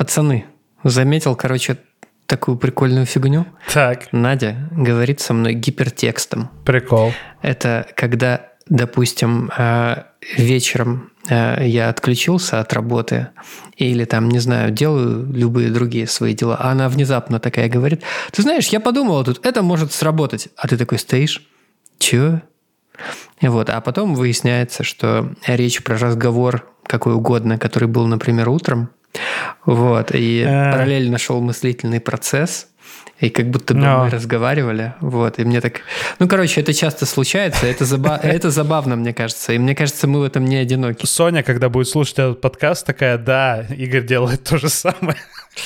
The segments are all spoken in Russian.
Пацаны, заметил, короче, такую прикольную фигню. Так, Надя говорит со мной гипертекстом. прикол. Это когда, допустим, э, вечером э, я отключился от работы или там, не знаю, делаю любые другие свои дела, а она внезапно такая говорит, ты знаешь, я подумала тут, это может сработать. А ты такой стоишь, чё? Вот, а потом выясняется, что речь про разговор какой угодно, который был, например, утром, вот, и А. параллельно шел мыслительный процесс, и как будто бы мы разговаривали, вот, и мне так... Ну, короче, это часто случается, это, заба- это забавно, мне кажется, и мне кажется, мы в этом не одиноки. Соня, когда будет слушать этот подкаст, такая, да, Игорь делает то же самое.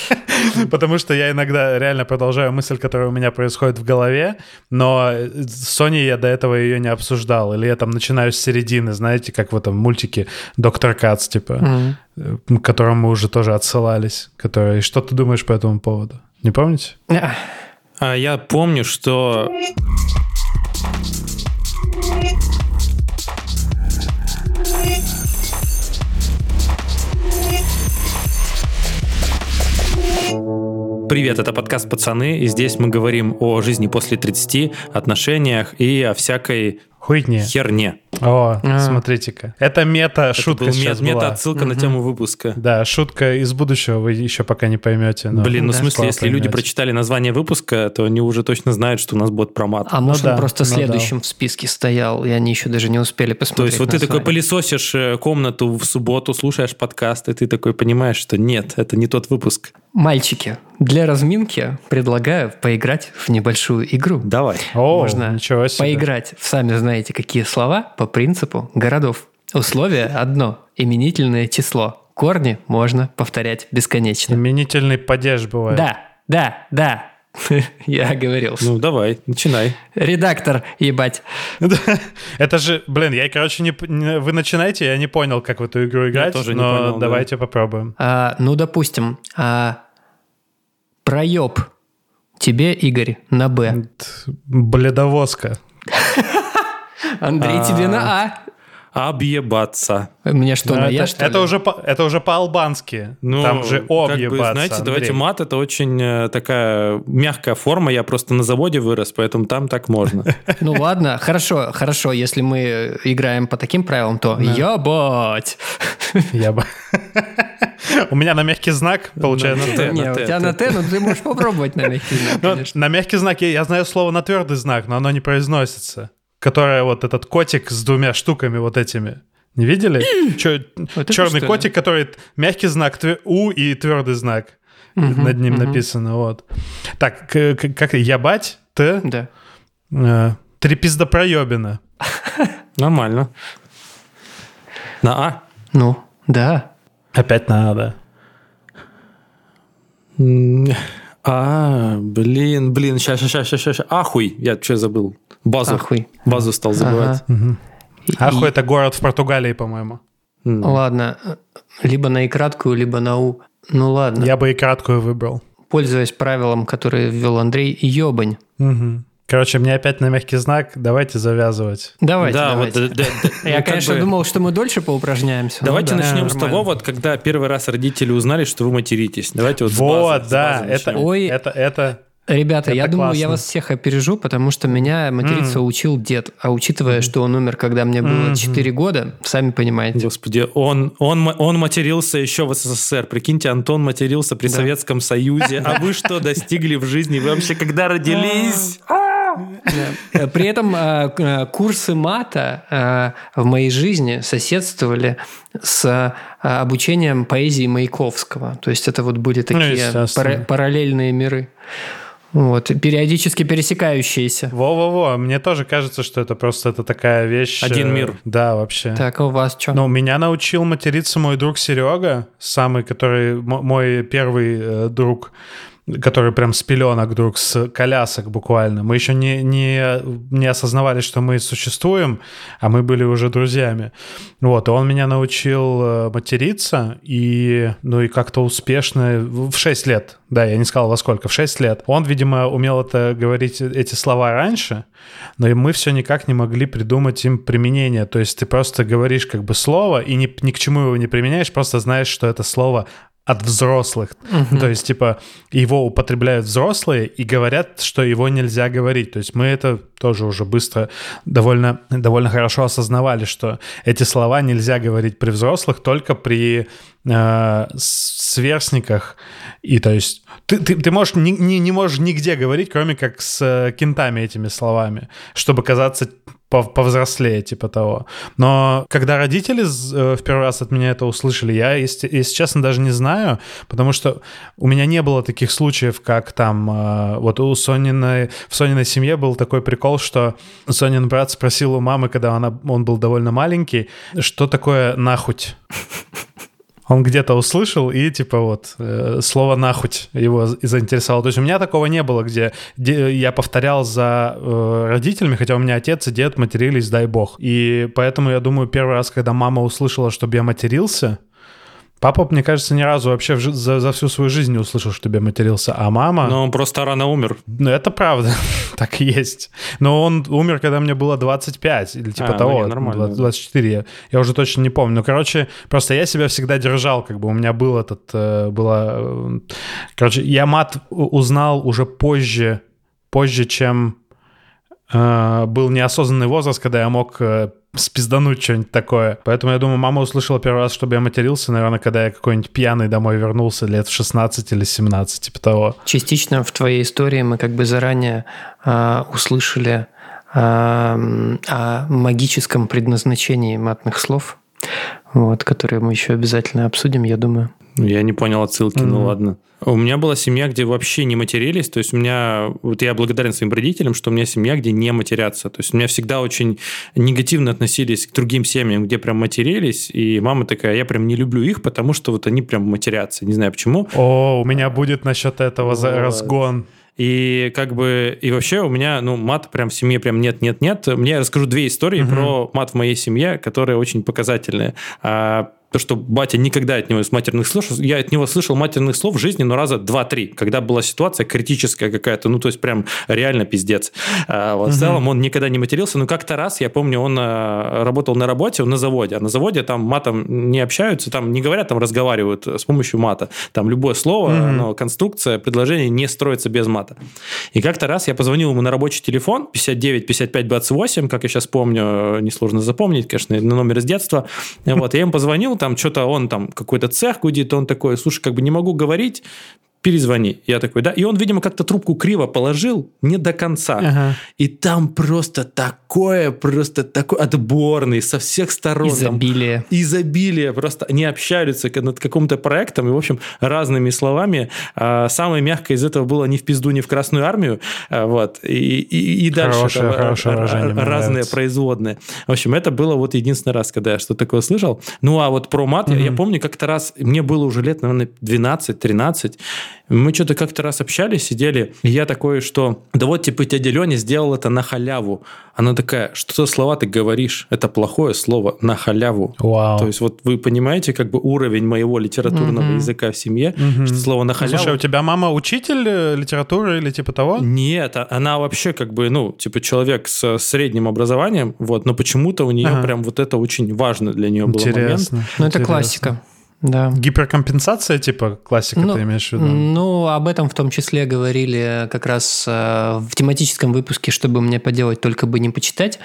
Потому что я иногда реально продолжаю мысль, которая у меня происходит в голове, но с Соней я до этого ее не обсуждал. Или я там начинаю с середины, знаете, как в этом мультике «Доктор Кац», типа, э, к которому мы уже тоже отсылались. Который... Что ты думаешь по этому поводу? Не помните? А я помню, что... Привет, это подкаст «Пацаны», и здесь мы говорим о жизни после 30, отношениях и о всякой Хуйне. херне. О, А. смотрите-ка. Это мета-шутка Это мет- мета-отсылка на тему выпуска. Да, шутка из будущего вы еще пока не поймете. но Блин, ну в Да. смысле, скоро если люди поймете. прочитали название выпуска, то они уже точно знают, что у нас будет про мат. а может, да, он просто ну да. следующим в списке стоял, и они еще даже не успели посмотреть То есть вот ты такой пылесосишь э, комнату в субботу, слушаешь подкаст, и ты такой понимаешь, что нет, это не тот выпуск. Мальчики, для разминки предлагаю поиграть в небольшую игру. Давай. О, Можно ничего себе. поиграть в сами знаете какие слова по принципу городов. Условие одно – именительное число. Корни можно повторять бесконечно. Именительный падеж бывает. Да, да, да. Я говорил. Ну, давай, начинай. Редактор, ебать. Да. Это же, блин, я, короче, не, не- вы начинаете, я не понял, как в эту игру играть, тоже не но понял, да. давайте попробуем. А, ну, допустим, а, проеб тебе, Игорь, на Б. Бледовозка. Андрей, тебе на А. Объебаться. Мне что, Ну, на это, я, что это ли? уже, по- это уже по-албански. Ну, Там же как объебаться. бы, знаете, Андрей. давайте мат, это очень э, такая мягкая форма, я просто на заводе вырос, поэтому там так можно. Ну ладно, хорошо, хорошо, если мы играем по таким правилам, то ебать. Я бы... У меня на мягкий знак, получается. на Т, у Т, тебя на Т, но ты можешь попробовать на мягкий знак, Ну, на мягкий знак я знаю слово на твердый знак, но оно не произносится. Которое вот этот котик с двумя штуками вот этими. Не видели? Чё- Вот черный что? котик, который мягкий знак тве- У и твердый знак. Над ним написано. Вот. Так, к- к- как ябать? Т. Да. Э, Три пиздопроебина. Нормально. На А? Ну, да. Опять надо. М, А, блин, блин, сейчас, сейчас, сейчас, сейчас. Ахуй, я что забыл? Базу. Ахуй. Базу стал забывать. Ага. И- Аху это город в Португалии, по-моему. М. Ладно, либо на и краткую, либо на У. Ну ладно, Я бы и краткую выбрал. пользуясь правилом, которое ввел Андрей, ебань. Мгм. Короче, мне опять на мягкий знак. Давайте завязывать. Давайте, да, давайте. вот, да, да, да. Я, Ну, конечно, бы- думал, что мы дольше поупражняемся. но Давайте да, начнем с нормально. того, вот когда первый раз родители узнали, что вы материтесь. Давайте вот с Вот, с да, базы это, начнем. Ой. это, это, Ребята, Это я думаю, я классно. вас всех опережу, потому что меня материться учил дед. А учитывая, что он умер, когда мне было Мгм. 4 года, сами понимаете. Господи, он, он, он матерился еще в СССР. Прикиньте, Антон матерился при Да. Советском Союзе. А вы что достигли в жизни? Вы вообще когда родились? Да. При этом к- э, курсы мата в моей жизни соседствовали с обучением поэзии Маяковского. То есть это вот были такие естественно. пара- параллельные миры. Вот, периодически пересекающиеся. Во-во-во, мне тоже кажется, что это просто это такая вещь. Один э, мир. Да, вообще. Так, а у вас что? Ну, меня научил материться мой друг Серега, самый, который мой первый э, друг, который прям с пеленок друг, с колясок буквально. Мы еще не, не, не осознавали, что мы существуем, а мы были уже друзьями. Вот, и он меня научил э, материться, и, ну, и как-то успешно в в 6 лет, да, я не сказал во сколько, в 6 лет. Он, видимо, умел это говорить, эти слова раньше, но и мы все никак не могли придумать им применение. То есть ты просто говоришь как бы слово и ни, ни к чему его не применяешь, просто знаешь, что это слово от взрослых. Угу. То есть, типа, его употребляют взрослые и говорят, что его нельзя говорить. То есть мы это тоже уже быстро довольно, довольно хорошо осознавали, что эти слова нельзя говорить при взрослых, только при э, сверстниках. И то есть ты, ты, ты можешь не, не, не можешь нигде говорить, кроме как с э, кентами этими словами, чтобы казаться повзрослее, типа того. Но когда родители э, в первый раз от меня это услышали, я, если, если честно, даже не знаю, потому что у меня не было таких случаев, как там, э, вот у Сониной, в Сониной семье был такой прикол, что Сонин брат спросил у мамы, когда она, он был довольно маленький, что такое нахуть? Он где-то услышал, и типа вот э, слово «нахуть» его заинтересовало. То есть у меня такого не было, где, я повторял за э, родителями, хотя у меня отец и дед матерились, дай бог. И поэтому я думаю, первый раз, когда мама услышала, чтобы я матерился, Папа, мне кажется, ни разу вообще за, за всю свою жизнь не услышал, что я матерился, а мама... Но он просто рано умер. Ну, это правда, так и есть. Но он умер, когда мне было 25, или типа а, ну того, ну, нормально. 24, я, я уже точно не помню. Ну, короче, просто я себя всегда держал, как бы у меня был этот... Э, было... Э, короче, я мат узнал уже позже, позже, чем э, был неосознанный возраст, когда я мог спиздануть что-нибудь такое. Поэтому я думаю, мама услышала первый раз, чтобы я матерился, наверное, когда я какой-нибудь пьяный домой вернулся лет в 16 или 17, типа того. Частично в твоей истории мы как бы заранее э, услышали э, о магическом предназначении матных слов, вот, которые мы еще обязательно обсудим, я думаю. Я не понял отсылки, mm-hmm. ну ладно. У меня была семья, где вообще не матерились. То есть у меня, вот я благодарен своим родителям, что у меня семья, где не матерятся. То есть у меня всегда очень негативно относились к другим семьям, где прям матерились. И мама такая, я прям не люблю их, потому что вот они прям матерятся. Не знаю почему. О, у меня будет насчет этого вот. разгон. И как бы, и вообще у меня, ну, мат прям в семье прям нет-нет-нет. Мне я расскажу две истории угу. про мат в моей семье, которые очень показательные. А, то, что батя никогда от него из матерных слов, я от него слышал матерных слов в жизни, но раза два-три, когда была ситуация критическая какая-то, ну, то есть прям реально пиздец. А, вот, угу. В целом он никогда не матерился, но как-то раз, я помню, он а, работал на работе, на заводе, а на заводе там матом не общаются, там не говорят, там разговаривают с помощью мата. Там любое слово, угу. оно, конструкция, предложение не строится без мата. И как-то раз я позвонил ему на рабочий телефон 59 55 28, как я сейчас помню, несложно запомнить, конечно, на номер из детства. Вот, я ему позвонил, там что-то он там какой-то цех гудит, он такой, слушай, как бы не могу говорить, перезвони. Я такой, да. И он, видимо, как-то трубку криво положил, не до конца. Ага. И там просто такое, просто такой отборный со всех сторон. Изобилие. Там, изобилие. Просто они общаются над каким-то проектом, и, в общем, разными словами. А, самое мягкое из этого было не в пизду, не в Красную Армию. А, вот. И, и, и дальше хорошее, там, хорошее разные нравится. производные. В общем, это было вот единственный раз, когда я что-то такое слышал. Ну, а вот про мат, mm-hmm. я, я помню, как-то раз, мне было уже лет, наверное, 12-13, мы что-то как-то раз общались, сидели, и я такой, что да вот, типа, дядя Леня сделал это на халяву. Она такая, что за слова ты говоришь? Это плохое слово на халяву. Вау. То есть вот вы понимаете, как бы уровень моего литературного угу. языка в семье, угу. что слово на халяву... Слушай, а у тебя мама учитель э, литературы или типа того? Нет, а она вообще как бы, ну, типа человек с средним образованием, вот, но почему-то у нее ага. прям вот это очень важно для нее было момент. Ну, это классика. Да. Гиперкомпенсация, типа, классика ну, ты имеешь в виду? Ну, об этом в том числе говорили как раз э, в тематическом выпуске, чтобы мне поделать, только бы не почитать.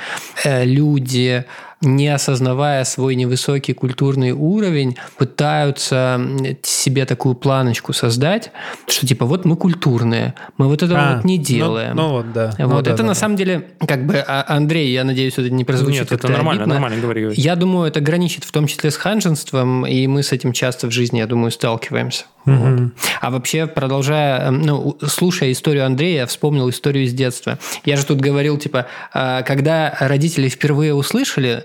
Э, люди не осознавая свой невысокий культурный уровень, пытаются себе такую планочку создать, что типа вот мы культурные, мы вот этого а, вот не ну, делаем. Ну, ну вот, да. Вот ну, это да, на да. самом деле, как бы, а, Андрей, я надеюсь, это не прозвучит Нет, это нормально, обидно. нормально, говори. Я думаю, это граничит в том числе с ханженством, и мы с этим часто в жизни, я думаю, сталкиваемся. Угу. Вот. А вообще, продолжая, ну, слушая историю Андрея, я вспомнил историю из детства. Я же тут говорил, типа, а, когда родители впервые услышали,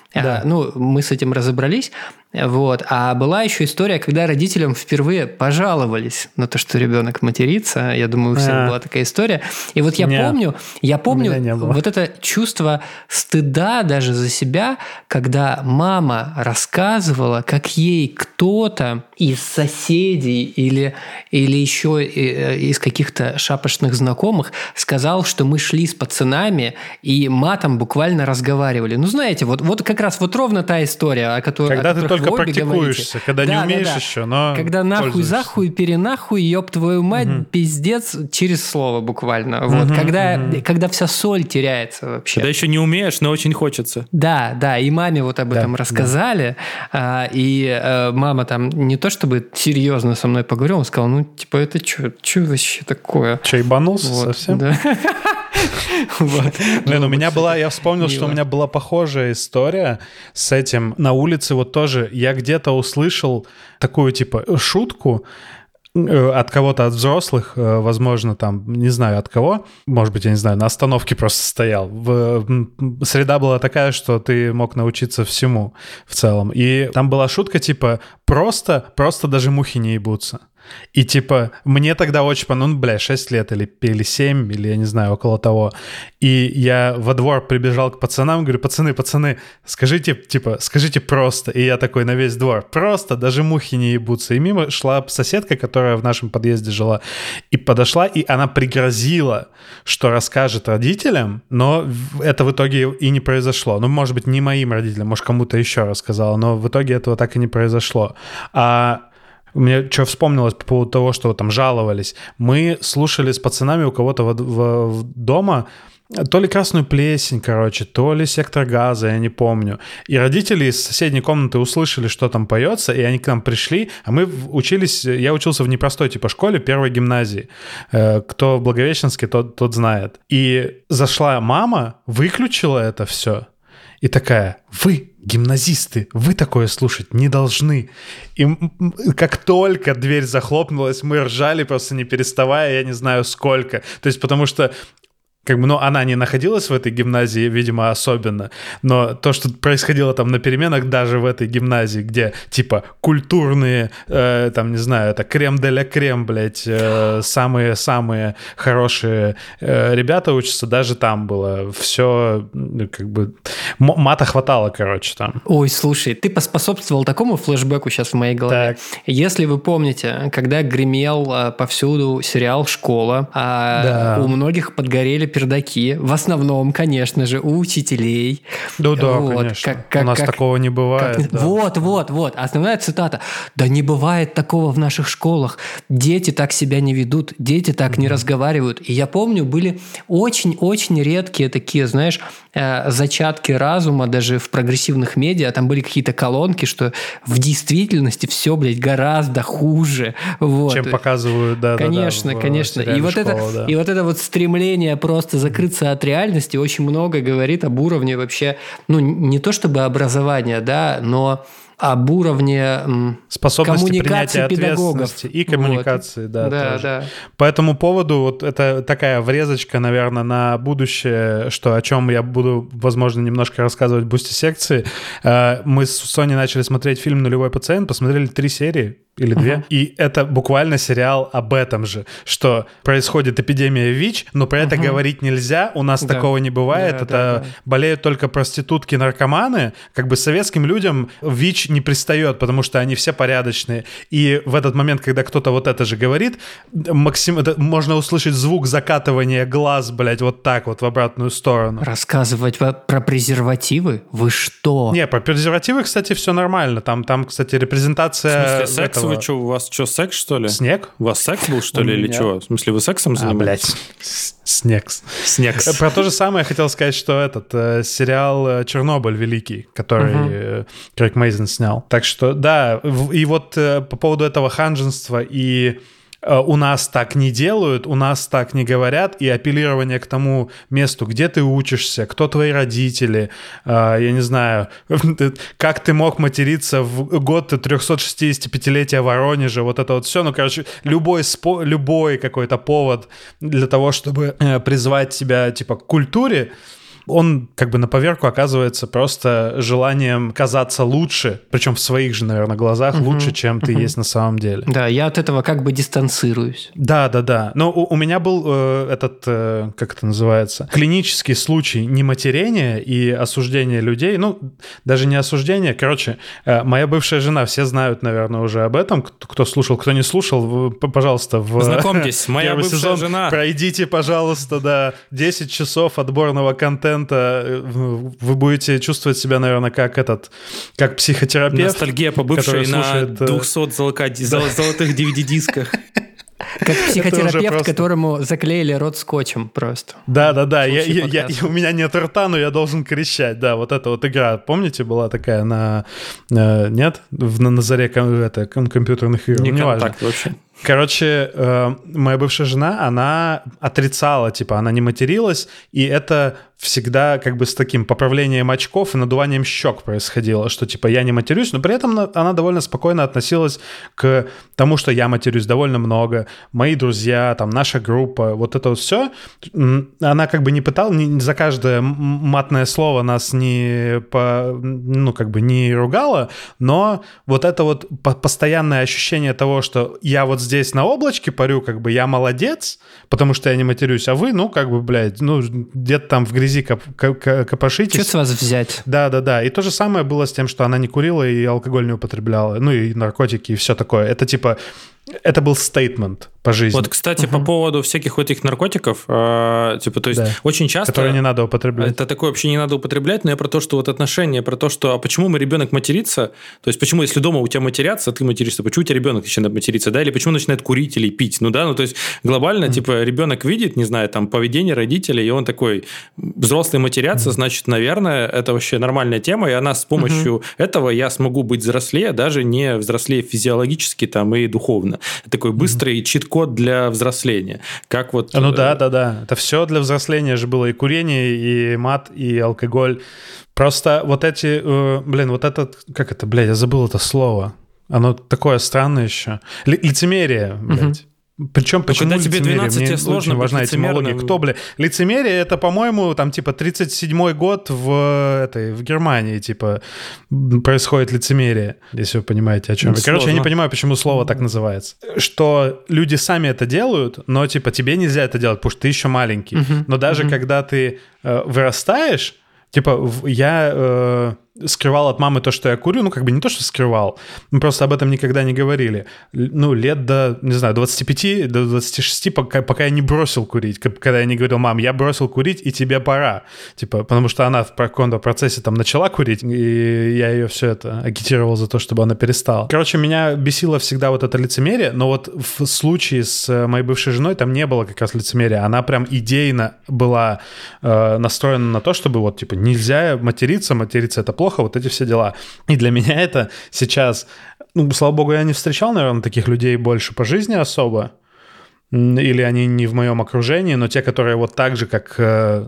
а, да. ну, мы с этим разобрались, вот. А была еще история, когда родителям впервые пожаловались на то, что ребенок матерится. Я думаю, у всех а. была такая история. И вот я Нет. помню, я помню вот это чувство стыда даже за себя, когда мама рассказывала, как ей кто-то из соседей или, или еще э, из каких-то шапошных знакомых сказал, что мы шли с пацанами и матом буквально разговаривали. Ну, знаете, вот, вот как раз вот ровно та история, о которой Когда о ты только практикуешься, говорите. когда не Да, да, умеешь да. еще, но Когда нахуй, захуй, перенахуй, ёб твою мать, пиздец через слово буквально. Вот, когда, когда вся соль теряется вообще. Когда еще не умеешь, но очень хочется. Да, да, и маме вот об этом да. рассказали, а, и э, мама там не то чтобы серьезно со мной поговорила, он сказал, ну, типа, это что вообще такое? Че, ебанулся Вот, совсем? да. Блин, у меня была, я вспомнил, что у меня была похожая история с этим. На улице вот тоже я где-то услышал такую типа шутку, э, от кого-то, от взрослых, э, возможно, там, не знаю от кого, может быть, я не знаю, на остановке просто стоял. Среда была такая, что ты мог научиться всему в целом. И там была шутка типа «просто, просто даже мухи не ебутся». И типа, мне тогда очень понравилось, ну, бля, 6 лет или, или 7, или я не знаю, около того. И я во двор прибежал к пацанам, говорю, пацаны, пацаны, скажите, типа, скажите просто. И я такой на весь двор, просто, даже мухи не ебутся. И мимо шла соседка, которая в нашем подъезде жила, и подошла, и она пригрозила, что расскажет родителям, но это в итоге и не произошло. Ну, может быть, не моим родителям, может, кому-то еще рассказала, но в итоге этого так и не произошло. А мне что вспомнилось по поводу того, что там жаловались. Мы слушали с пацанами у кого-то во- во- в дома то ли красную плесень, короче, то ли сектор газа, я не помню. И родители из соседней комнаты услышали, что там поется, и они к нам пришли, а мы в- учились, я учился в непростой типа школе первой гимназии. Э, Кто в Благовещенске, тот, тот знает. И зашла мама, выключила это все, и такая, вы, гимназисты, вы такое слушать не должны. И как только дверь захлопнулась, мы ржали просто не переставая, я не знаю сколько. То есть потому что как бы, ну, она не находилась в этой гимназии, видимо, особенно, но то, что происходило там на переменах даже в этой гимназии, где, типа, культурные, э, там, не знаю, это крем де ля крем, блядь, э, самые-самые хорошие э, ребята учатся, даже там было все, как бы, мата хватало, короче, там. Ой, слушай, ты поспособствовал такому флешбеку сейчас в моей голове. Так. Если вы помните, когда гремел а, повсюду сериал «Школа», а Да. у многих подгорели пердаки, в основном, конечно же, у учителей. Да, да, Вот, конечно. как- как- У нас как- такого не бывает. Как- да. Вот, вот, вот. Основная цитата. Да не бывает такого в наших школах. Дети так себя не ведут, дети так не разговаривают. И я помню, были очень-очень редкие такие, знаешь, э, зачатки разума даже в прогрессивных медиа. Там были какие-то колонки, что в действительности все, блядь, гораздо хуже. Вот. Чем показывают, да, да, да, Конечно, конечно. И вот, это, «Школа», да. и вот это вот стремление просто закрыться от реальности очень много говорит об уровне вообще, ну, не то чтобы образования, да, но об уровне способности коммуникации принятия педагогов. ответственности и коммуникации, да, да, тоже. да. По этому поводу вот это такая врезочка, наверное, на будущее, что о чем я буду, возможно, немножко рассказывать в бусте секции. Э, Мы с Соней начали смотреть фильм «Нулевой пациент», посмотрели три серии или две, и это буквально сериал об этом же, что происходит эпидемия ВИЧ, но про это говорить нельзя, у нас Да. такого не бывает, Да, это да, да. болеют только проститутки, наркоманы, как бы советским людям ВИЧ не пристает, потому что они все порядочные. И в этот момент, когда кто-то вот это же говорит, максим... это можно услышать звук закатывания глаз, блядь, вот так вот в обратную сторону. Рассказывать по- про презервативы? Вы что? Не, про презервативы, кстати, все нормально. Там, там, кстати, В репрезентация смысле, секс этого- вы что, у вас что, секс, что ли? Снег? У вас секс был, что ли, или что? В смысле, вы сексом А, занимаетесь? блядь, с- снег. Снег. Про то же самое я хотел сказать, что этот э, сериал э, «Чернобыль» великий, который Крейг Мейзен снял. Так что, да, и вот э, по поводу этого ханженства и у нас так не делают, у нас так не говорят, и апеллирование к тому месту, где ты учишься, кто твои родители, э, я не знаю, как ты мог материться в год 365-летия Воронежа, вот это вот все, ну, короче, любой, спо- любой какой-то повод для того, чтобы э, призвать себя, типа, к культуре, он как бы на поверку оказывается просто желанием казаться лучше, причем в своих же, наверное, глазах лучше, чем ты есть на самом деле. Да, я от этого как бы дистанцируюсь. Да, да, да. Но у, у меня был э, этот, э, как это называется, клинический случай нематерения и осуждения людей. Ну, даже не осуждения. Короче, э, моя бывшая жена, все знают, наверное, уже об этом. Кто, кто слушал, кто не слушал, пожалуйста, в Знакомьтесь, моя бывшая сезон жена. Пройдите, пожалуйста, да, 10 часов отборного контента контента э, вы будете чувствовать себя, наверное, как этот, как психотерапевт. Ностальгия по бывшей на слушает, 200 золотых DVD-дисках. Как психотерапевт, которому заклеили рот скотчем просто. Да, да, да. Я, я, я, у меня нет рта, но я должен кричать. Да, вот эта вот игра, помните, была такая на... Э, нет? В, на, на заре ком, это, компьютерных игр. Не контакт вообще. Короче, э, моя бывшая жена, она отрицала, типа, она не материлась, и это всегда как бы с таким поправлением очков и надуванием щек происходило, что типа я не матерюсь, но при этом она довольно спокойно относилась к тому, что я матерюсь довольно много, мои друзья, там наша группа, вот это вот все. Она как бы не пыталась, не, за каждое матное слово нас не по, ну как бы не ругала, но вот это вот постоянное ощущение того, что я вот здесь на облачке парю, как бы я молодец, потому что я не матерюсь, а вы, ну как бы, блядь, ну где-то там в грязи коп, коп, копошитесь. Что с вас взять? Да, да, да. И то же самое было с тем, что она не курила и алкоголь не употребляла. Ну и наркотики и все такое. Это типа это был стейтмент по жизни. Вот, кстати, угу. по поводу всяких вот этих наркотиков, э, типа, то есть да. очень часто... Которые не надо употреблять. Это такое вообще не надо употреблять, но я про то, что вот отношения, про то, что а почему мы ребенок матерится, то есть почему, если дома у тебя матерятся, ты материшься, почему у тебя ребенок начинает материться, да, или почему начинает курить или пить, ну да, ну то есть глобально, mm типа, ребенок видит, не знаю, там, поведение родителей, и он такой, взрослые матерятся, mm значит, наверное, это вообще нормальная тема, и она с помощью mm этого я смогу быть взрослее, даже не взрослее физиологически там и духовно. Такой быстрый mm чит-код для взросления. Как вот... Ну да, э, да, да. Это все для взросления же было. И курение, и мат, и алкоголь. Просто вот эти... Э, блин, вот этот... Как это, блядь, я забыл это слово. Оно такое странное еще. лицемерие, блядь. Причем, почему когда тебе 12 Мне тебе сложно очень важна этимология. Кто, бля? Лицемерие — это, по-моему, там, типа, 37-й год в, этой, в Германии, типа, происходит лицемерие, если вы понимаете, о чем я. Короче, я не понимаю, почему слово так называется. Что люди сами это делают, но, типа, тебе нельзя это делать, потому что ты еще маленький. Но даже когда ты э, вырастаешь, типа, я... Э, скрывал от мамы то, что я курю, ну, как бы не то, что скрывал, мы просто об этом никогда не говорили. Ну, лет до, не знаю, 25, до 26, пока, пока я не бросил курить, когда я не говорил, мам, я бросил курить, и тебе пора. Типа, потому что она в каком-то процессе там начала курить, и я ее все это агитировал за то, чтобы она перестала. Короче, меня бесило всегда вот это лицемерие, но вот в случае с э, моей бывшей женой там не было как раз лицемерия. Она прям идейно была э, настроена на то, чтобы вот, типа, нельзя материться, материться это плохо, вот эти все дела. И для меня это сейчас, ну, слава богу, я не встречал, наверное, таких людей больше по жизни особо, или они не в моем окружении, но те, которые вот так же, как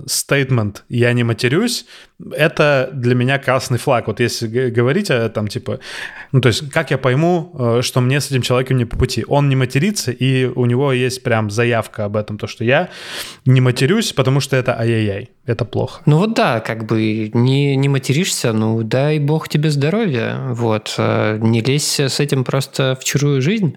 стейтмент э, «я не матерюсь», это для меня красный флаг. Вот если говорить о там типа, ну то есть как я пойму, э, что мне с этим человеком не по пути? Он не матерится, и у него есть прям заявка об этом, то, что я не матерюсь, потому что это ай-яй-яй, это плохо. Ну вот да, как бы не, не материшься, ну дай бог тебе здоровья, вот, э, не лезь с этим просто в чужую жизнь,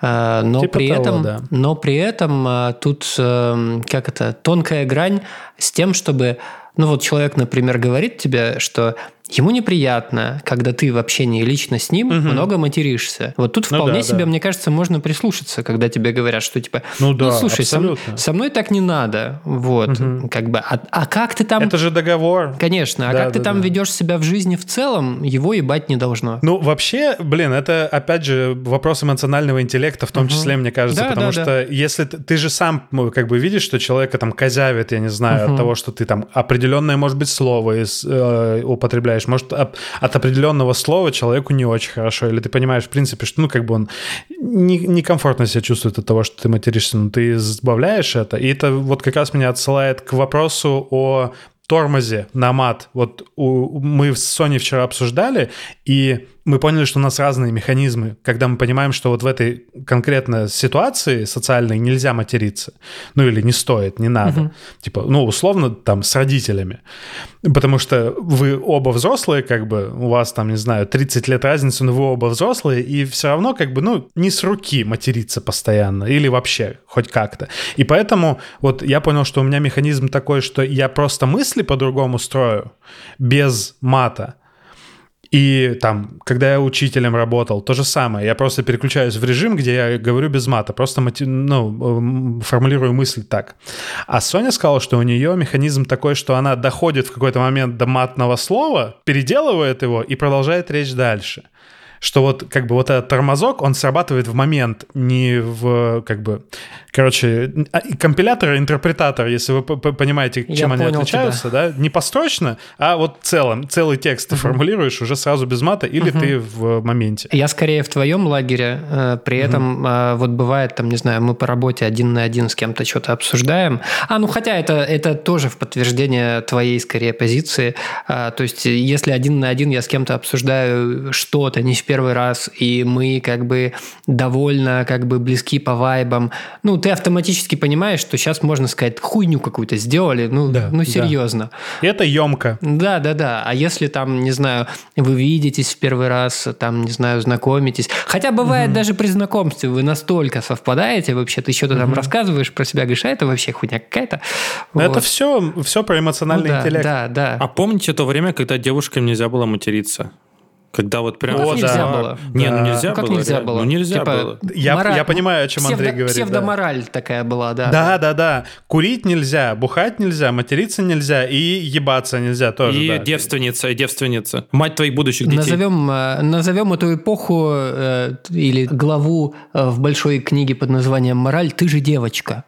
но типа при того, этом, да. но при этом а, тут, как это, тонкая грань с тем, чтобы ну вот человек, например, говорит тебе, что Ему неприятно, когда ты в общении лично с ним угу. много материшься. Вот тут ну вполне да, себе, да. мне кажется, можно прислушаться, когда тебе говорят, что типа, ну, да, ну слушай, со, со мной так не надо. Вот, угу. как бы, а, а как ты там... Это же договор. Конечно, а да, как да, ты там да. ведешь себя в жизни в целом, его ебать не должно. Ну, вообще, блин, это, опять же, вопрос эмоционального интеллекта в том угу. числе, мне кажется, да, потому да, что да. если ты, ты же сам ну, как бы видишь, что человека там козявит, я не знаю, угу. от того, что ты там определенное, может быть, слово из, э, употребляешь, понимаешь, может, от, определенного слова человеку не очень хорошо, или ты понимаешь, в принципе, что, ну, как бы он не, некомфортно себя чувствует от того, что ты материшься, но ты избавляешь это, и это вот как раз меня отсылает к вопросу о тормозе на мат. Вот у, мы с Соней вчера обсуждали, и мы поняли, что у нас разные механизмы, когда мы понимаем, что вот в этой конкретной ситуации социальной нельзя материться. Ну или не стоит, не надо. Угу. Типа, ну, условно, там, с родителями. Потому что вы оба взрослые, как бы, у вас там, не знаю, 30 лет разницы, но вы оба взрослые, и все равно, как бы, ну, не с руки материться постоянно, или вообще хоть как-то. И поэтому вот я понял, что у меня механизм такой, что я просто мысли по-другому строю, без мата И там, когда я учителем работал, то же самое. Я просто переключаюсь в режим, где я говорю без мата, просто ну, формулирую мысль так. А Соня сказала, что у нее механизм такой, что она доходит в какой-то момент до матного слова, переделывает его и продолжает речь дальше что вот как бы вот этот тормозок, он срабатывает в момент, не в как бы... Короче, а, компилятор и интерпретатор, если вы понимаете, чем Я они отличаются, тебя. да, не построчно, а вот целым, целый текст ты формулируешь уже сразу без мата, или ты в моменте. Я скорее в твоем лагере, э, при этом угу. вот бывает, там, не знаю, мы по работе один на один с кем-то что-то обсуждаем, а, ну хотя это, это тоже в подтверждение твоей скорее позиции, а, то есть если один на один я с кем-то обсуждаю что-то, не в первый раз, и мы как бы довольно как бы близки по вайбам, ну, ты автоматически понимаешь, что сейчас можно сказать, хуйню какую-то сделали, ну, да, ну серьезно. Да. Это емко. Да, да, да. А если там, не знаю, вы видитесь в первый раз, там, не знаю, знакомитесь, хотя бывает угу. даже при знакомстве вы настолько совпадаете, вообще ты что-то угу. там рассказываешь про себя, говоришь, а это вообще хуйня какая-то. Вот. Это все, все про эмоциональный ну, да, интеллект. Да, да. А помните то время, когда девушкам нельзя было материться? Когда вот прям... О, нельзя да. было. Не, ну нельзя ну, как было. нельзя было? Ну нельзя типа, было. Я, мораль... я понимаю, о чем Псевдо... Андрей говорит. Псевдомораль да. такая была, да. Да, да, да. Курить нельзя, бухать нельзя, материться нельзя и ебаться нельзя тоже. И да. девственница, и девственница. Мать твоих будущих детей. Назовем, э, назовем эту эпоху э, или главу э, в большой книге под названием «Мораль. Ты же девочка».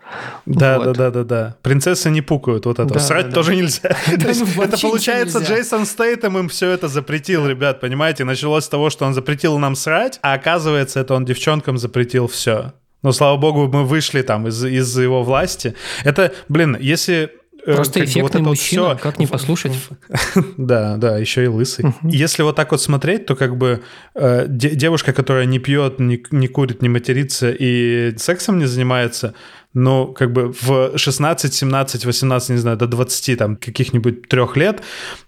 Да, вот. да, да, да, да. Принцессы не пукают. Вот это. Да, Срать да. тоже нельзя. Это получается, Джейсон Стейтем им все это запретил, ребят, понимаете? Началось с того, что он запретил нам срать, а оказывается, это он девчонкам запретил все. Но, слава богу, мы вышли там из, из его власти. Это, блин, если э, Просто как эффектный вот мужчина, вот все... как не послушать? да, да, еще и лысый. Если вот так вот смотреть, то как бы э, девушка, которая не пьет, не, не курит, не матерится и сексом не занимается, но как бы в 16, 17, 18, не знаю, до 20 там каких-нибудь трех лет,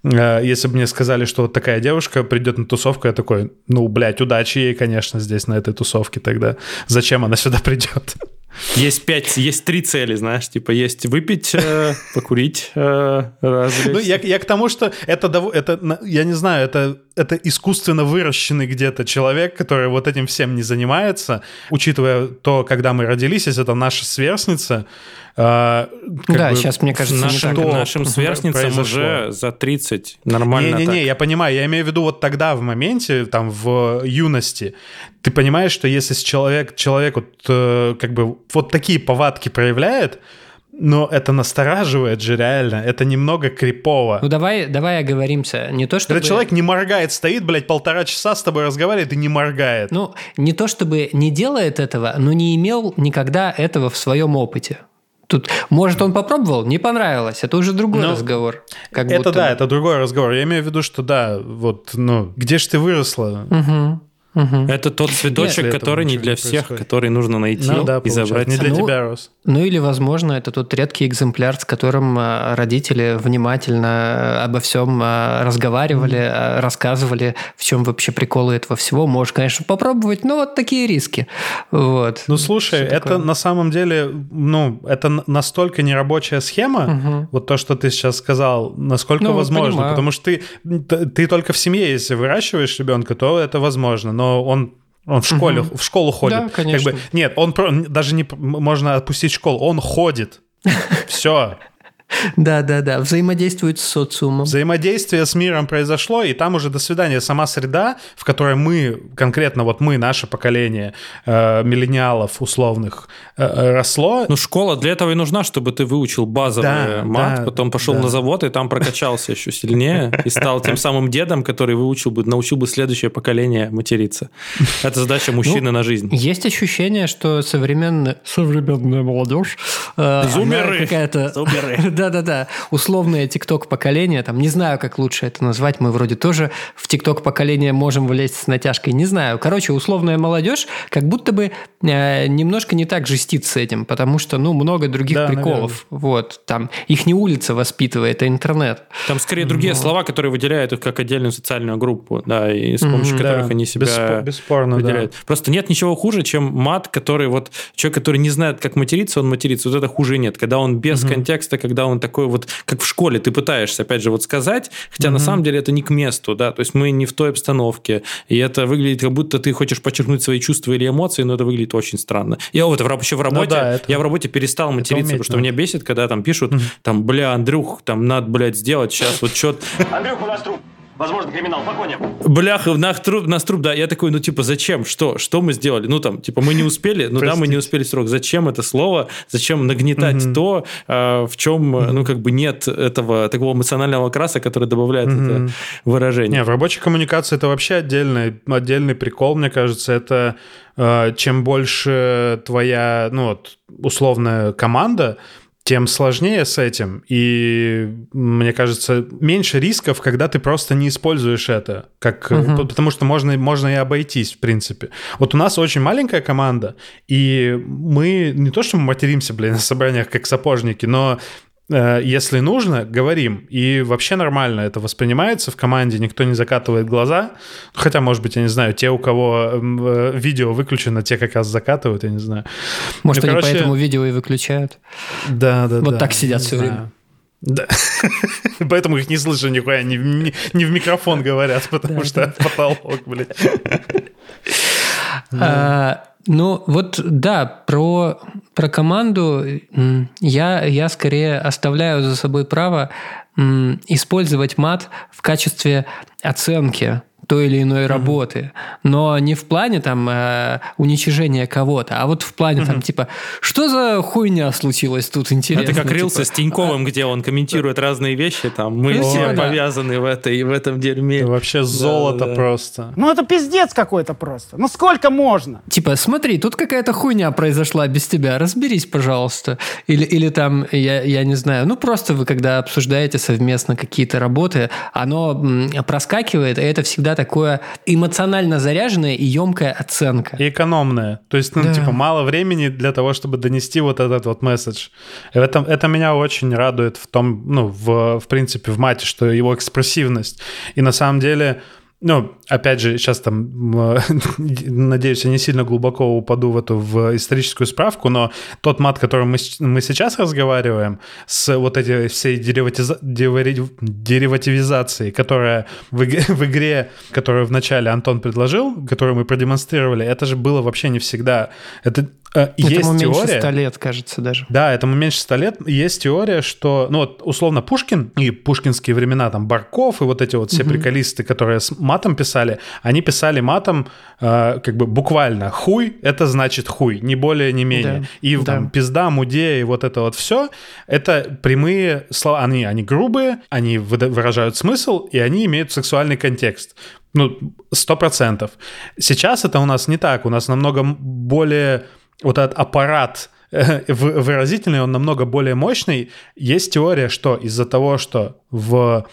э, если бы мне сказали, что вот такая девушка придет на тусовку, я такой, ну, блядь, удачи ей, конечно, здесь на этой тусовке тогда. Зачем она сюда придет? Есть пять, есть три цели, знаешь, типа есть выпить, э, покурить, э, Ну, я, я к тому, что это, это, я не знаю, это, это искусственно выращенный где-то человек, который вот этим всем не занимается, учитывая то, когда мы родились, если это наша сверстница, а, да, бы, сейчас, мне кажется, нашим, не так. нашим сверстницам произошло. уже за 30 нормально Не-не-не, я понимаю, я имею в виду вот тогда, в моменте, там, в юности, ты понимаешь, что если человек, человек вот, э, как бы вот такие повадки проявляет, но это настораживает же реально, это немного крипово. Ну давай, давай оговоримся, не то чтобы... Когда человек не моргает, стоит, блядь, полтора часа с тобой разговаривает и не моргает. Ну, не то чтобы не делает этого, но не имел никогда этого в своем опыте. Тут, может, он попробовал, не понравилось, это уже другой ну, разговор. Как это да, это другой разговор. Я имею в виду, что да, вот, ну, где же ты выросла? Угу. Угу. Это тот цветочек, Нет, который не для всех, происходит. который нужно найти ну, да, и забрать. Не для ну, тебя рос. Ну или, возможно, это тот редкий экземпляр, с которым а, родители внимательно а, обо всем а, разговаривали, mm рассказывали, в чем вообще приколы этого всего. Можешь, конечно, попробовать, но вот такие риски. Вот. Ну слушай, Что это такое? на самом деле, ну, это настолько нерабочая схема, угу. вот то, что ты сейчас сказал, насколько ну, возможно. Понимаю. Потому что ты, ты только в семье, если выращиваешь ребенка, то это возможно. Но он он в школе, угу. в школу ходит. Да, конечно. Как бы, нет, он даже не можно отпустить школу, он ходит. Все. Да, да, да. Взаимодействует с социумом. Взаимодействие с миром произошло, и там уже до свидания. Сама среда, в которой мы, конкретно вот мы, наше поколение э, миллениалов условных, э, э росло. Ну, школа для этого и нужна, чтобы ты выучил базовый да, мат, да, потом пошел да. на завод и там прокачался еще сильнее и стал тем самым дедом, который выучил бы, научил бы следующее поколение материться. Это задача мужчины ну, на жизнь. Есть ощущение, что современная, современная молодежь... Э, Зумеры! Какая-то... Зумеры! Да-да-да, условное тикток поколение, там, не знаю, как лучше это назвать, мы вроде тоже в тикток поколение можем влезть с натяжкой, не знаю. Короче, условная молодежь как будто бы э, немножко не так жестит с этим, потому что, ну, много других да, приколов. Наверное. Вот, там, их не улица воспитывает, а интернет. Там скорее другие Но... слова, которые выделяют их как отдельную социальную группу, да, и с помощью mm-hmm, которых да. они себя Беспо- бесспорно, выделяют. Да. Просто нет ничего хуже, чем мат, который вот, человек, который не знает, как материться, он матерится. Вот перевода хуже нет. Когда он без угу. контекста, когда он такой вот, как в школе, ты пытаешься, опять же, вот сказать, хотя угу. на самом деле это не к месту, да, то есть мы не в той обстановке, и это выглядит, как будто ты хочешь подчеркнуть свои чувства или эмоции, но это выглядит очень странно. Я вот вообще в работе, ну, да, это, я в работе перестал материться, потому что меня бесит, когда там пишут, угу. там, бля, Андрюх, там надо, блядь, сделать сейчас вот что-то. Андрюх, у нас труп. Возможно, криминал. По Бляха, нас труп, нас труп, да. Я такой, ну, типа, зачем? Что? Что мы сделали? Ну, там, типа, мы не успели. Ну, да, мы не успели срок. Зачем это слово? Зачем нагнетать то, а, в чем, угу. ну, как бы нет этого такого эмоционального краса, который добавляет это выражение. Не, в рабочей коммуникации это вообще отдельный, отдельный прикол, мне кажется. Это э, чем больше твоя, ну, вот, условная команда, тем сложнее с этим. И, мне кажется, меньше рисков, когда ты просто не используешь это. Как, угу. Потому что можно, можно и обойтись, в принципе. Вот у нас очень маленькая команда, и мы не то, что мы материмся, блин, на собраниях как сапожники, но если нужно, говорим. И вообще нормально это воспринимается в команде, никто не закатывает глаза. Хотя, может быть, я не знаю, те, у кого э, видео выключено, те как раз закатывают, я не знаю. Может, ну, они короче... поэтому видео и выключают? Да, да, Вот да, так сидят все время. Да. Поэтому их не слышу нихуя, не, не, не в микрофон говорят, потому что потолок, блядь. Ну, вот да, про, про команду я, я скорее оставляю за собой право использовать мат в качестве оценки той или иной mm-hmm. работы, но не в плане там э, уничижения кого-то, а вот в плане mm-hmm. там типа, что за хуйня случилось тут интересно? Это как типа, рилсы с Тиньковым, а... где он комментирует разные вещи, там мы ну, все да. повязаны в этой в этом дерьме. Это вообще золото да, да. просто. Ну это пиздец какой-то просто. Ну сколько можно? Типа, смотри, тут какая-то хуйня произошла без тебя, разберись, пожалуйста. Или, или там, я, я не знаю, ну просто вы когда обсуждаете совместно какие-то работы, оно проскакивает, и это всегда такое эмоционально заряженная и емкая оценка. И экономная. То есть, ну, да. типа, мало времени для того, чтобы донести вот этот вот месседж. Это, это меня очень радует в том, ну, в, в принципе, в мате, что его экспрессивность. И на самом деле ну, опять же, сейчас там, надеюсь, я не сильно глубоко упаду в эту в историческую справку, но тот мат, которым мы, мы сейчас разговариваем, с вот этой всей дериватиза, деривативизацией, которая в, в игре, которую вначале Антон предложил, которую мы продемонстрировали, это же было вообще не всегда. Это Этому есть меньше теория... 100 лет, кажется, даже. Да, этому меньше 100 лет. Есть теория, что, ну вот, условно, Пушкин и пушкинские времена, там, Барков и вот эти вот все угу. приколисты, которые с матом писали, они писали матом э, как бы буквально «хуй» — это значит «хуй», не более, не менее. Да. И да. там «пизда», «мудея» и вот это вот все — это прямые слова. Они, они грубые, они выражают смысл, и они имеют сексуальный контекст. Ну, сто процентов. Сейчас это у нас не так. У нас намного более вот этот аппарат э, выразительный, он намного более мощный. Есть теория, что из-за того, что в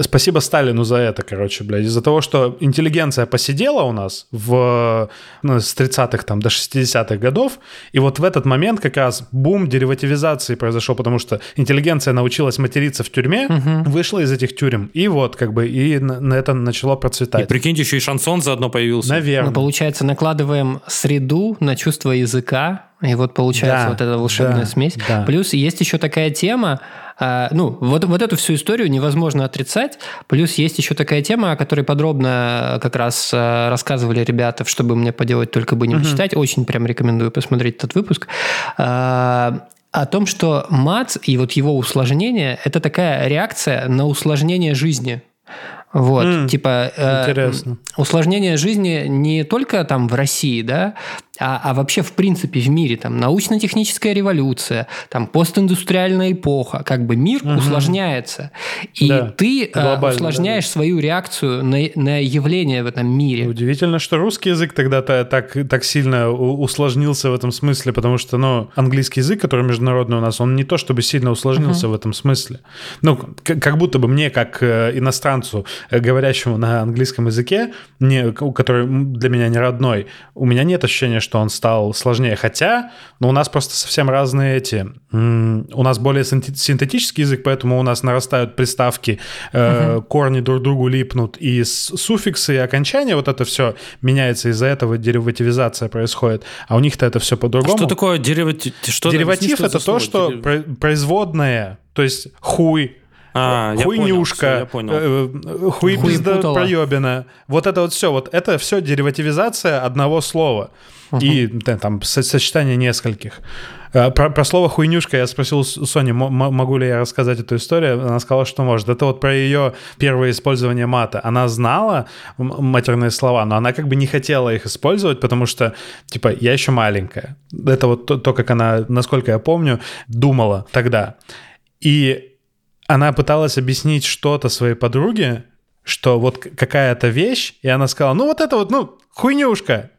Спасибо Сталину за это, короче, блядь. Из-за того, что интеллигенция посидела у нас в, ну, с 30-х там, до 60-х годов, и вот в этот момент как раз бум деривативизации произошел, потому что интеллигенция научилась материться в тюрьме, угу. вышла из этих тюрем, и вот как бы и на, на это начало процветать. И прикиньте, еще и шансон заодно появился. Наверное. Мы, получается, накладываем среду на чувство языка, и вот получается да, вот эта волшебная да, смесь. Да. Плюс есть еще такая тема, а, ну, вот, вот эту всю историю невозможно отрицать. Плюс есть еще такая тема, о которой подробно как раз а, рассказывали ребята, чтобы мне поделать, только бы не угу. читать. Очень прям рекомендую посмотреть этот выпуск а, о том, что мат и вот его усложнение – это такая реакция на усложнение жизни. Вот, mm, типа э, усложнение жизни не только там в России, да, а, а вообще в принципе в мире, там научно-техническая революция, там постиндустриальная эпоха, как бы мир угу. усложняется, и да, ты э, усложняешь да, свою реакцию на, на явления в этом мире. Удивительно, что русский язык тогда-то так, так сильно усложнился в этом смысле, потому что, ну, английский язык, который международный у нас, он не то чтобы сильно усложнился угу. в этом смысле. Ну, как будто бы мне, как э, иностранцу, э, говорящему на английском языке, не, который для меня не родной, у меня нет ощущения, что он стал сложнее. Хотя, ну, у нас просто совсем разные эти... У нас более синте- синтетический язык, поэтому у нас нарастают приставки, э, корни друг другу липнут, и суффиксы и окончания, вот это все меняется, из-за этого деривативизация происходит. А у них-то это все по-другому. Что такое дериватив? Что Дериватив объясни, это то, что Дерив- про- производное, то есть хуй, А, я хуйнюшка, э, хуй пизда Хуепутало. проебина. Вот это вот все, вот это все деривативизация одного слова. И там со- сочетание нескольких. Э, Про, про слово хуйнюшка я спросил у Сони, мо- мо- могу ли я рассказать эту историю. Она сказала, что может. Это вот про ее первое использование мата. Она знала матерные слова, но она как бы не хотела их использовать, потому что, типа, я еще маленькая. Это вот то, то, как она, насколько я помню, думала тогда. И она пыталась объяснить что-то своей подруге, что вот какая-то вещь, и она сказала, ну вот это вот, ну, хуйнюшка.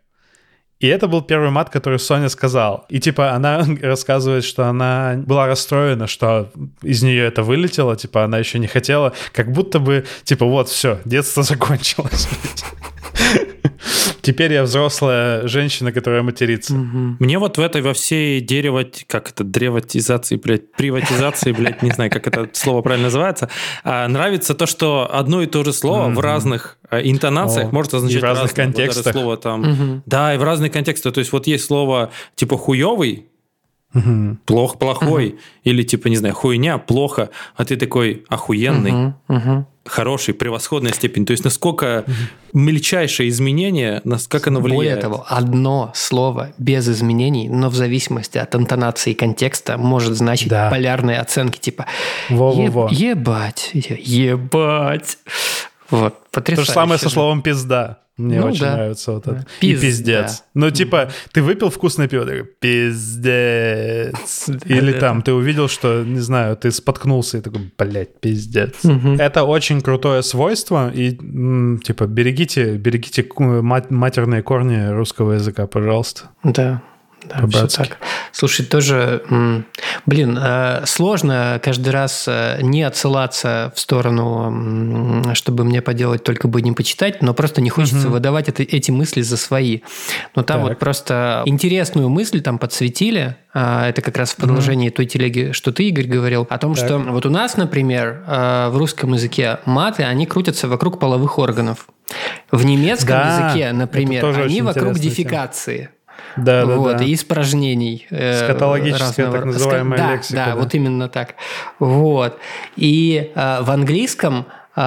И это был первый мат, который Соня сказал. И типа она рассказывает, что она была расстроена, что из нее это вылетело, типа она еще не хотела, как будто бы, типа вот все, детство закончилось. Теперь я взрослая женщина, которая матерится. Мне вот в этой во всей дерево... Как это? Древатизации, блядь, приватизации, блядь, не знаю, как это слово правильно называется. а, нравится то, что одно и то же слово в разных а, интонациях может и в означать разных контекстах. слово там... Да, и в разных контекстах. То есть вот есть слово типа хуёвый, плох, плохой, или типа, не знаю, хуйня, плохо, а ты такой охуенный, хороший, превосходная степень. То есть насколько мельчайшее изменение, нас- как оно влияет. Более того, одно слово без изменений, но в зависимости от интонации и контекста может значить Да. полярные оценки, типа Во-во-во. «Е- ебать, ебать. Вот, То потрясающе. же самое со словом пизда. Мне Ну очень да. нравится вот это. Пизда. И пиздец. Ну, типа, ты выпил вкусное пиво, такой, пиздец. Или там ты увидел, что, не знаю, ты споткнулся и такой, блядь, пиздец. Это очень крутое свойство, и, типа, берегите, берегите матерные корни русского языка, пожалуйста. Да, да, все так. Слушай, тоже, блин, э, сложно каждый раз э, не отсылаться в сторону, чтобы мне поделать только бы не почитать, но просто не хочется выдавать это- эти мысли за свои. Но там Так. вот просто интересную мысль там подсветили, а, это как раз в продолжении той телеги, что ты, Игорь, говорил, о том, Так. что вот у нас, например, э, в русском языке маты, они крутятся вокруг половых органов. В немецком Да, языке, например, они вокруг интересная тема. Да, да, вот, да. и испражнений. э, Скатологическая разного- так называемая да, лексика, Да, да. вот именно так. Вот. И э, в английском э,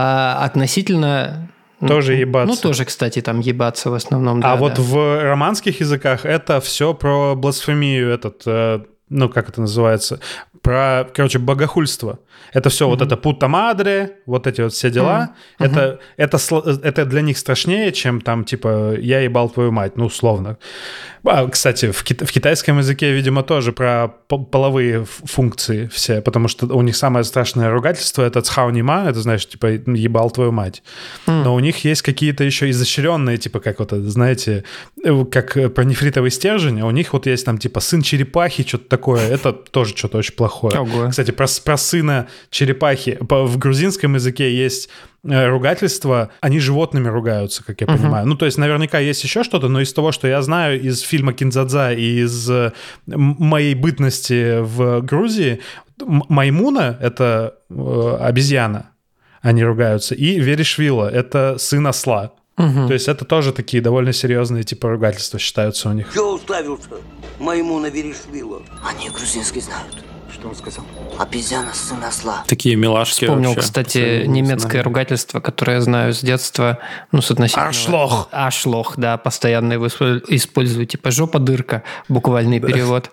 относительно... Тоже ебаться. Ну, тоже, кстати, там ебаться в основном. а да, вот в романских языках это все про бласфемию, этот, э, ну, как это называется, про, короче, богохульство. Это все вот это пута мадре, вот эти вот все дела. Это, это, сл- это для них страшнее, чем там, типа, я ебал твою мать, ну, условно. А, кстати, в, кит- в китайском языке, видимо, тоже про по- половые функции все, потому что у них самое страшное ругательство это цхаунима, это, знаешь, типа, ебал твою мать. Но у них есть какие-то еще изощренные, типа, как вот, знаете, э, как э, про нефритовый стержень, а у них вот есть там, типа, сын черепахи, что-то такое, это тоже что-то очень плохое. Ого. Кстати, про, сына черепахи. В грузинском языке есть ругательства, они животными ругаются, как я понимаю. Ну, то есть наверняка есть еще что-то, но из того, что я знаю из фильма «Кинзадза» и из э, моей бытности в Грузии, Маймуна — это э, обезьяна, они ругаются, и Веришвила — это сын осла. То есть это тоже такие довольно серьезные типа ругательства считаются у них. Чего уставился? Моему наверишвило. Они грузинский знают. Что он сказал? Обезьяна, сын осла. Такие милашки Вспомнил, вообще. кстати, Абсолютно немецкое знаю. ругательство, которое я знаю с детства. Ну, с относительно... Аршлох. Ашлох, да, постоянно его использ- использую. Типа жопа дырка, буквальный перевод.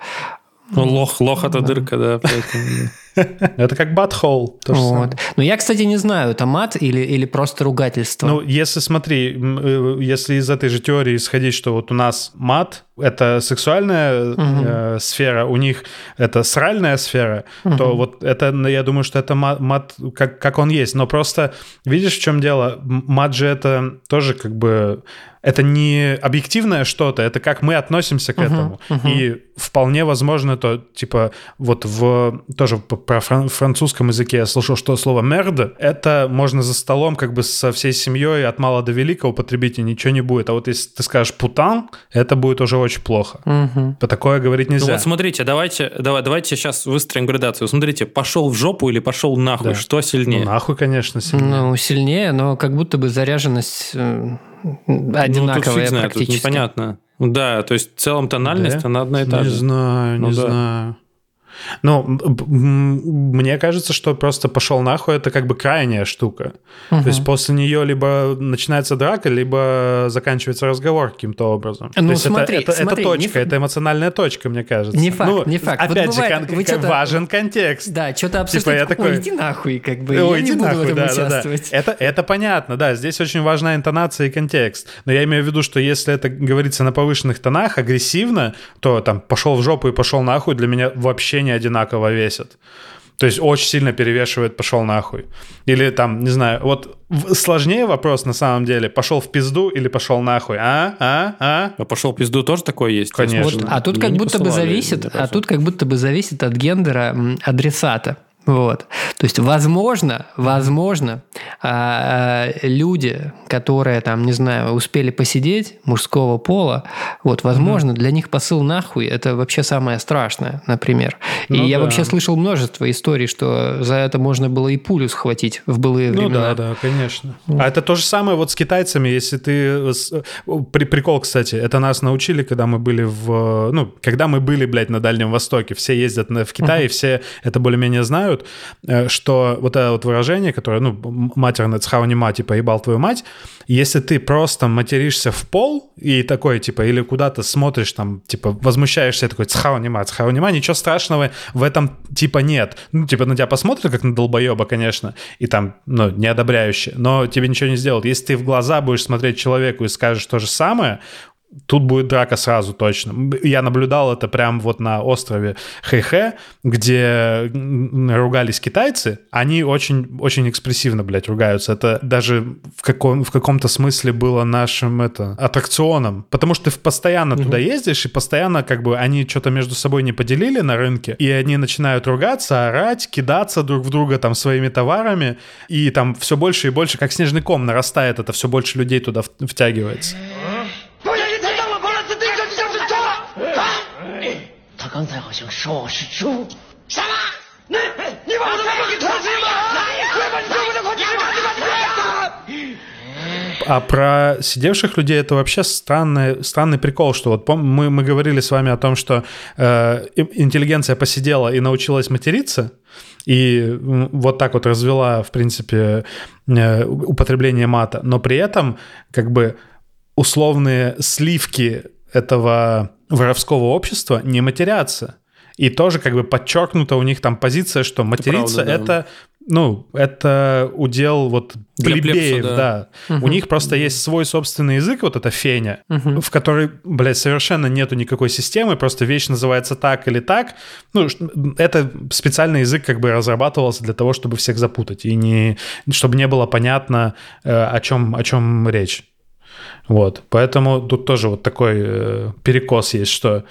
Ну, лох, лох это дырка, да. поэтому- Это как батхол. Вот. Но я, кстати, не знаю, это мат или, или просто ругательство. Ну, если смотри, э, если из этой же теории исходить, что вот у нас мат — это сексуальная э, сфера, у них это сральная сфера, то вот это, ну, я думаю, что это мат, мат как, как он есть. Но просто видишь, в чем дело? Мат же это тоже как бы... это не объективное что-то, это как мы относимся к этому. И вполне возможно, то, типа, вот в тоже про фран- французском языке я слышал, что слово «мерд» — это можно за столом как бы со всей семьей от мала до велика употребить, и ничего не будет. А вот если ты скажешь «путан», это будет уже очень плохо. По такое говорить Ну нельзя. вот смотрите, давайте, давай, давайте сейчас выстроим градацию. Смотрите, пошел в жопу или пошел нахуй, Да. что Ну, сильнее? нахуй, конечно, сильнее. Ну, сильнее, но как будто бы заряженность э, одинаковая ну, тут фиг знает, тут практически. непонятно. Да, то есть в целом тональность, Да? она одна и та Не же. знаю, Ну не да. знаю. Ну, мне кажется, что просто пошел нахуй это как бы крайняя штука. То есть после нее либо начинается драка, либо заканчивается разговор каким-то образом. Ну, То есть смотри, это, это, смотри, это не точка, ф- это эмоциональная точка, мне кажется. Не факт, Ну, не факт. Вот Опять бывает, же, кон- вы кон- что-то- важен контекст. Да, что-то Типа обсуждать. я такой- Ой, иди нахуй, как бы. Ой, я не иди буду нахуй, в этом да, да, да. участвовать. Это, это понятно, да. Здесь очень важна интонация и контекст. Но я имею в виду, что если это говорится на повышенных тонах, агрессивно, то там пошел в жопу и пошел нахуй для меня вообще не одинаково весит. То есть очень сильно перевешивает пошел нахуй. Или там, не знаю, вот сложнее вопрос на самом деле. Пошел в пизду или пошел нахуй? А? А? А? А пошел в пизду тоже такое есть? Конечно. Вот, Мне а тут не как будто бы зависит, а тут как будто бы зависит от гендера адресата. Вот. То есть, возможно, возможно, а, а, люди, которые там, не знаю, успели посидеть мужского пола, вот, возможно, для них посыл нахуй это вообще самое страшное, например. И Ну я да. вообще слышал множество историй, что за это можно было и пулю схватить в былые Ну времена. да, да, конечно. А это то же самое вот с китайцами, если ты... с- При, прикол, кстати, это нас научили, когда мы были в... Ну, когда мы были, блядь, на Дальнем Востоке. Все ездят в Китай, и все это более-менее знают, э, что вот это вот выражение, которое, ну, матерное, цхаунима, типа, ебал твою мать, если ты просто материшься в пол и такой, типа, или куда-то смотришь, там, типа, возмущаешься, такой, цхаунима, цхаунима, ничего страшного в этом, типа, нет. Ну, типа, на тебя посмотрят, как на долбоеба, конечно, и там, ну, неодобряюще, но тебе ничего не сделают. Если ты в глаза будешь смотреть человеку и скажешь то же самое, тут будет драка сразу точно. Я наблюдал это прям вот на острове Хэйхэ, где ругались китайцы. Они очень, очень экспрессивно, блядь, ругаются. Это даже в, каком, в каком-то смысле было нашим это, аттракционом. Потому что ты постоянно туда ездишь, и постоянно как бы они что-то между собой не поделили на рынке, и они начинают ругаться, орать, кидаться друг в друга там своими товарами, и там все больше и больше, как снежный ком нарастает это, все больше людей туда втягивается. 他刚才好像说我是猪。 А про сидевших людей это вообще странный, странный прикол, что вот пом- мы, мы говорили с вами о том, что э, и- интеллигенция посидела и научилась материться, и м, вот так вот развела, в принципе, э, употребление мата, но при этом как бы условные сливки этого воровского общества не матерятся. И тоже как бы подчеркнута у них там позиция, что материться правда, да. это, ну, это удел вот Для плебеев, плебса, да. да. У них просто есть свой собственный язык, вот эта феня, в которой, блядь, совершенно нету никакой системы, просто вещь называется так или так. Ну, это специальный язык как бы разрабатывался для того, чтобы всех запутать, и не, чтобы не было понятно, э, о чем, о чем речь. Вот, поэтому тут тоже вот такой э, перекос есть, что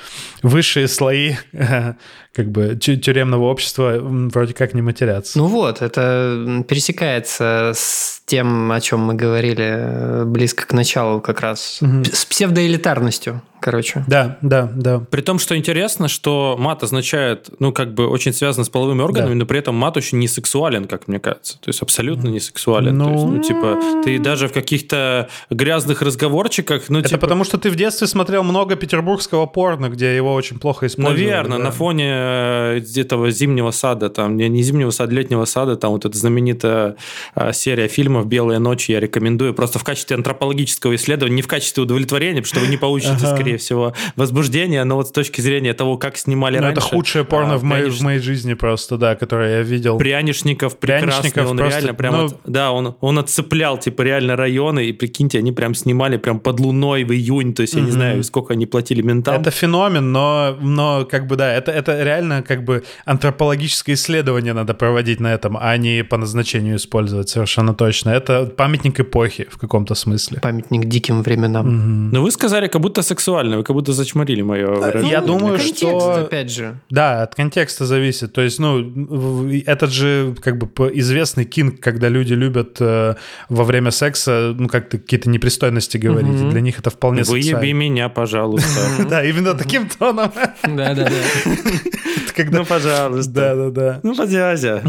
высшие слои как бы тю- тюремного общества вроде как не матерятся. Ну вот, это пересекается с тем, о чем мы говорили э, близко к началу как раз. П- С псевдоэлитарностью, короче. Да, да, да. При том, что интересно, что мат означает, ну, как бы очень связано с половыми органами, Да. но при этом мат очень не сексуален, как мне кажется. То есть абсолютно не сексуален. То есть, Ну. ну, типа, ты даже в каких-то грязных разговорчиках, ну, Это типа, потому, что ты в детстве смотрел много петербургского порно, где его очень плохо использовали. Наверное, да. на фоне э, этого зимнего сада, там, не, не зимнего сада, летнего сада, там вот эта знаменитая э, серия фильмов «Белые ночи» я рекомендую просто в качестве антропологического исследования, не в качестве удовлетворения, потому что вы не получите, Ага. скорее всего, возбуждения, но вот с точки зрения того, как снимали Ну, раньше. это худшее порно а, в, моей, в моей жизни просто, да, которое я видел. Прянишников Прянишников он просто, реально прям, ну- от- да, он, он отцеплял, типа, реально районы, и прикиньте, они прям снимали прям под луной в июнь, то есть я не знаю, сколько они платили ментам. Это феномен, но, но как бы да, это, это реально как бы антропологическое исследование надо проводить на этом, а не по назначению использовать совершенно точно. Это памятник эпохи в каком-то смысле. Памятник диким временам. Но вы сказали, как будто сексуально, вы как будто зачморили мое выражение. Я думаю, Контекст, что... опять же. Да, от контекста зависит. То есть, ну, этот же как бы известный кинг, когда люди любят э, во время секса, ну, как-то какие-то непристойности говорить. и Для них это вполне Выеби сексуально. меня, пожалуйста. Да, именно таким тоном. Да-да-да. Когда... Ну, пожалуйста. Да, да, да. Ну, подязя.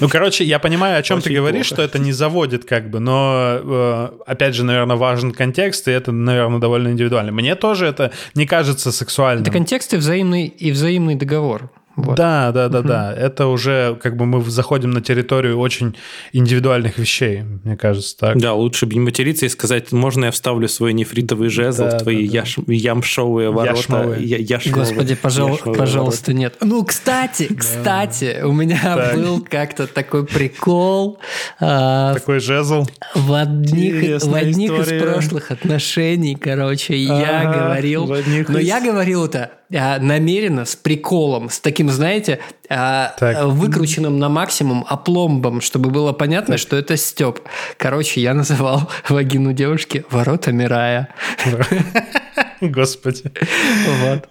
Ну, короче, я понимаю, о чем ты Очень говоришь, плохо. что это не заводит, как бы, но, э, опять же, наверное, важен контекст, и это, наверное, довольно индивидуально. Мне тоже это не кажется сексуальным. Это контекст и взаимный, и взаимный договор. Вот. Да, да, да, да. Это уже как бы мы заходим на территорию очень индивидуальных вещей, мне кажется, так. Да, лучше бы не материться и сказать, можно я вставлю свой нефритовый жезл Да, в твои да, да. яш- ямшовые ворота. Яшмовые. Я- яшмовые. Господи, пожал- Яшмовые пожалуйста, нет. Ну, кстати, кстати, у меня был как-то такой прикол а, Такой жезл. в одних, в одних из прошлых отношений, короче, я говорил, но я говорил это а, намеренно, с приколом, с таким, знаете, а, Так. а, выкрученным на максимум опломбом, чтобы было понятно, что это Степ. Короче, я называл вагину девушки воротами рая. Господи. Вот.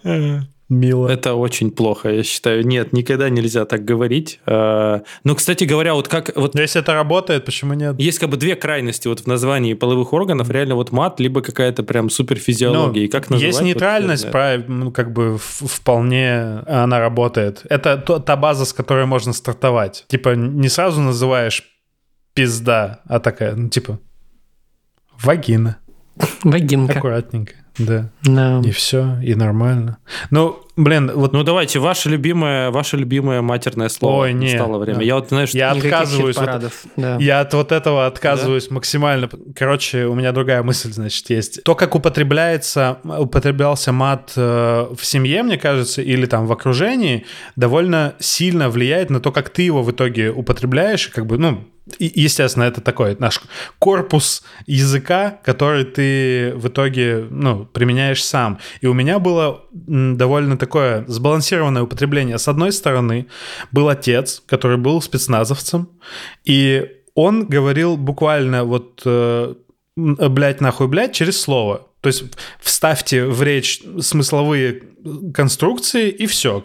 Мило. Это очень плохо, я считаю. Нет, никогда нельзя так говорить. А, Ну, кстати говоря, вот как... Вот Но если это работает, почему нет? есть как бы две крайности вот в названии половых органов. Реально вот мат, либо какая-то прям суперфизиология. И как называть? Ну, есть вот нейтральность, знает. прав- ну, как бы вполне она работает. Это то- та база, с которой можно стартовать. Типа не сразу называешь пизда, а такая, ну типа вагина. Вагинка. Аккуратненько, да. Да. И все, и нормально. Ну, блин, вот Ну, давайте, ваше любимое, ваше любимое матерное слово. Ой, не. Настало время. Я вот, знаешь, я отказываюсь. хит-парадов, да. Я от вот этого отказываюсь максимально. Короче, у меня другая мысль, значит, есть. То, как употребляется, употреблялся мат э, в семье, мне кажется, или там в окружении, довольно сильно влияет на то, как ты его в итоге употребляешь, как бы, ну, и- естественно, это такой наш корпус языка, который ты в итоге, ну, применяешь сам. И у меня было довольно такое сбалансированное употребление. С одной стороны, был отец, который был спецназовцем, и он говорил буквально вот э, м, блядь, нахуй, блядь, через слово. То есть вставьте в речь смысловые конструкции и все.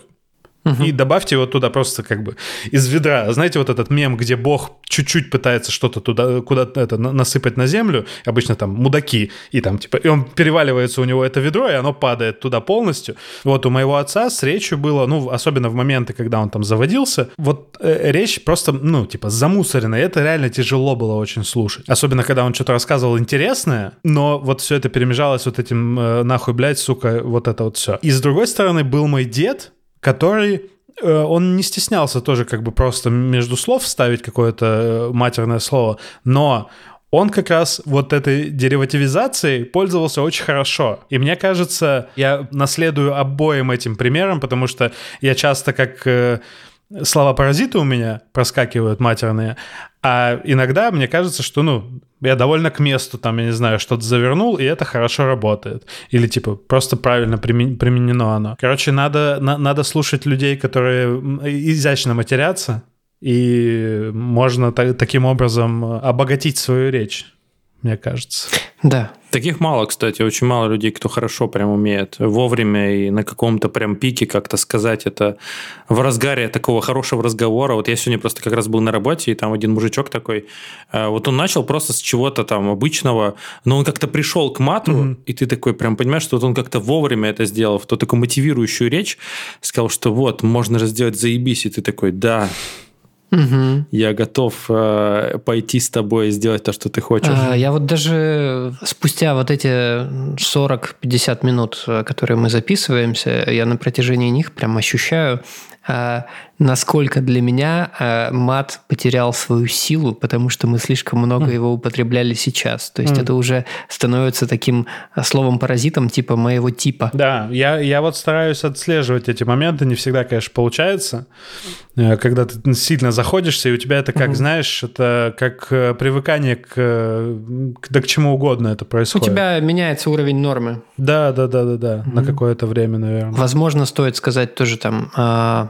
И добавьте его туда просто как бы из ведра. Знаете, вот этот мем, где Бог чуть-чуть пытается что-то туда, куда-то это на- насыпать на землю, обычно там мудаки, и там типа, и он переваливается у него это ведро, и оно падает туда полностью. Вот у моего отца с речью было, ну, особенно в моменты, когда он там заводился, вот э, речь просто, ну, типа, замусоренная. И Это реально тяжело было очень слушать. Особенно, когда он что-то рассказывал интересное, но вот все это перемежалось вот этим э, нахуй, блядь, сука, вот это вот все. И с другой стороны был мой дед, который э, он не стеснялся тоже как бы просто между слов вставить какое-то э, матерное слово, но он как раз вот этой деривативизацией пользовался очень хорошо. И мне кажется, я наследую обоим этим примерам, потому что я часто как э, слова-паразиты у меня проскакивают матерные, а иногда мне кажется, что, ну, я довольно к месту, там, я не знаю, что-то завернул, и это хорошо работает. Или, типа, просто правильно примен- применено оно. Короче, надо, на- надо слушать людей, которые изящно матерятся, и можно та- таким образом обогатить свою речь, мне кажется. Да. Таких мало, кстати, очень мало людей, кто хорошо прям умеет вовремя и на каком-то прям пике как-то сказать это в разгаре такого хорошего разговора. Вот я сегодня просто как раз был на работе, и там один мужичок такой, э, вот он начал просто с чего-то там обычного, но он как-то пришел к мату, и ты такой прям понимаешь, что вот он как-то вовремя это сделал, в ту такую мотивирующую речь, сказал, что вот, можно же сделать заебись, и ты такой, да, Мгм. я готов э, пойти с тобой и сделать то, что ты хочешь. А, Я вот даже спустя вот эти 40-50 минут, э, которые мы записываемся, я на протяжении них прям ощущаю насколько для меня а, мат потерял свою силу, потому что мы слишком много его употребляли сейчас. То есть это уже становится таким а, словом-паразитом типа моего типа. Да, я, я вот стараюсь отслеживать эти моменты, не всегда, конечно, получается, Э, когда ты сильно заходишься, и у тебя это, как, Мгм. знаешь, это как э, привыкание к, э, к- да к чему угодно это У происходит. тебя меняется уровень нормы. Да, да, да, да, да, на какое-то время, наверное. Возможно, стоит сказать тоже там а,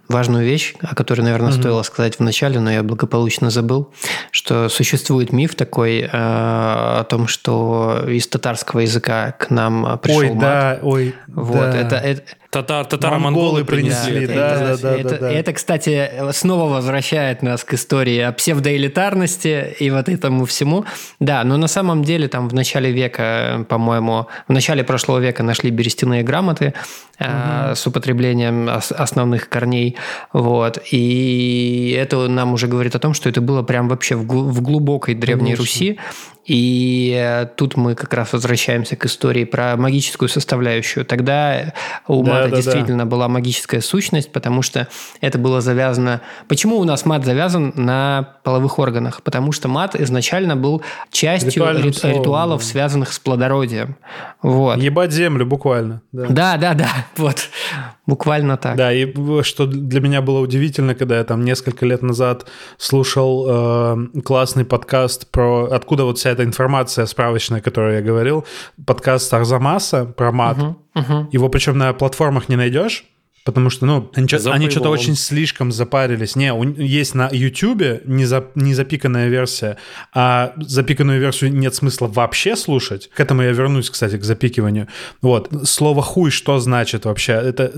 важную вещь, о которой, наверное, стоило сказать в начале, но я благополучно забыл, что существует миф такой а, о том, что из татарского языка к нам пришел Ой, мат. да, ой, Вот, да. это, это, Татар, татаро Монголы монголы принесли, да, это. да, да, это, да, да. это, кстати, снова возвращает нас к истории о псевдоэлитарности и вот этому всему. Да, но на самом деле там в начале века, по-моему, в начале прошлого века нашли берестяные грамоты э, с употреблением ос- основных корней. Вот. И это нам уже говорит о том, что это было прям вообще в, гл- в глубокой Древней Конечно. Руси. И э, тут мы как раз возвращаемся к истории про магическую составляющую. Тогда у Да, мата да, да. действительно была магическая сущность, потому что это было завязано... Почему у нас мат завязан на половых органах? Потому что мат изначально был частью рит- словом, ритуалов, да. связанных с плодородием. Вот. Ебать землю, буквально. Да. Да, да, да, вот. Буквально так. Да, и что для меня было удивительно, когда я там несколько лет назад слушал э, классный подкаст про откуда вот вся эта информация справочная, о которой я говорил, подкаст Арзамаса про мат. Его причем на платформах не найдешь. Потому что, ну, они, они что-то очень слишком запарились. Не, у- есть на YouTube не, за, не запиканная версия, а запиканную версию нет смысла вообще слушать. К этому я вернусь, кстати, к запикиванию. Вот. Слово «хуй» что значит вообще? Это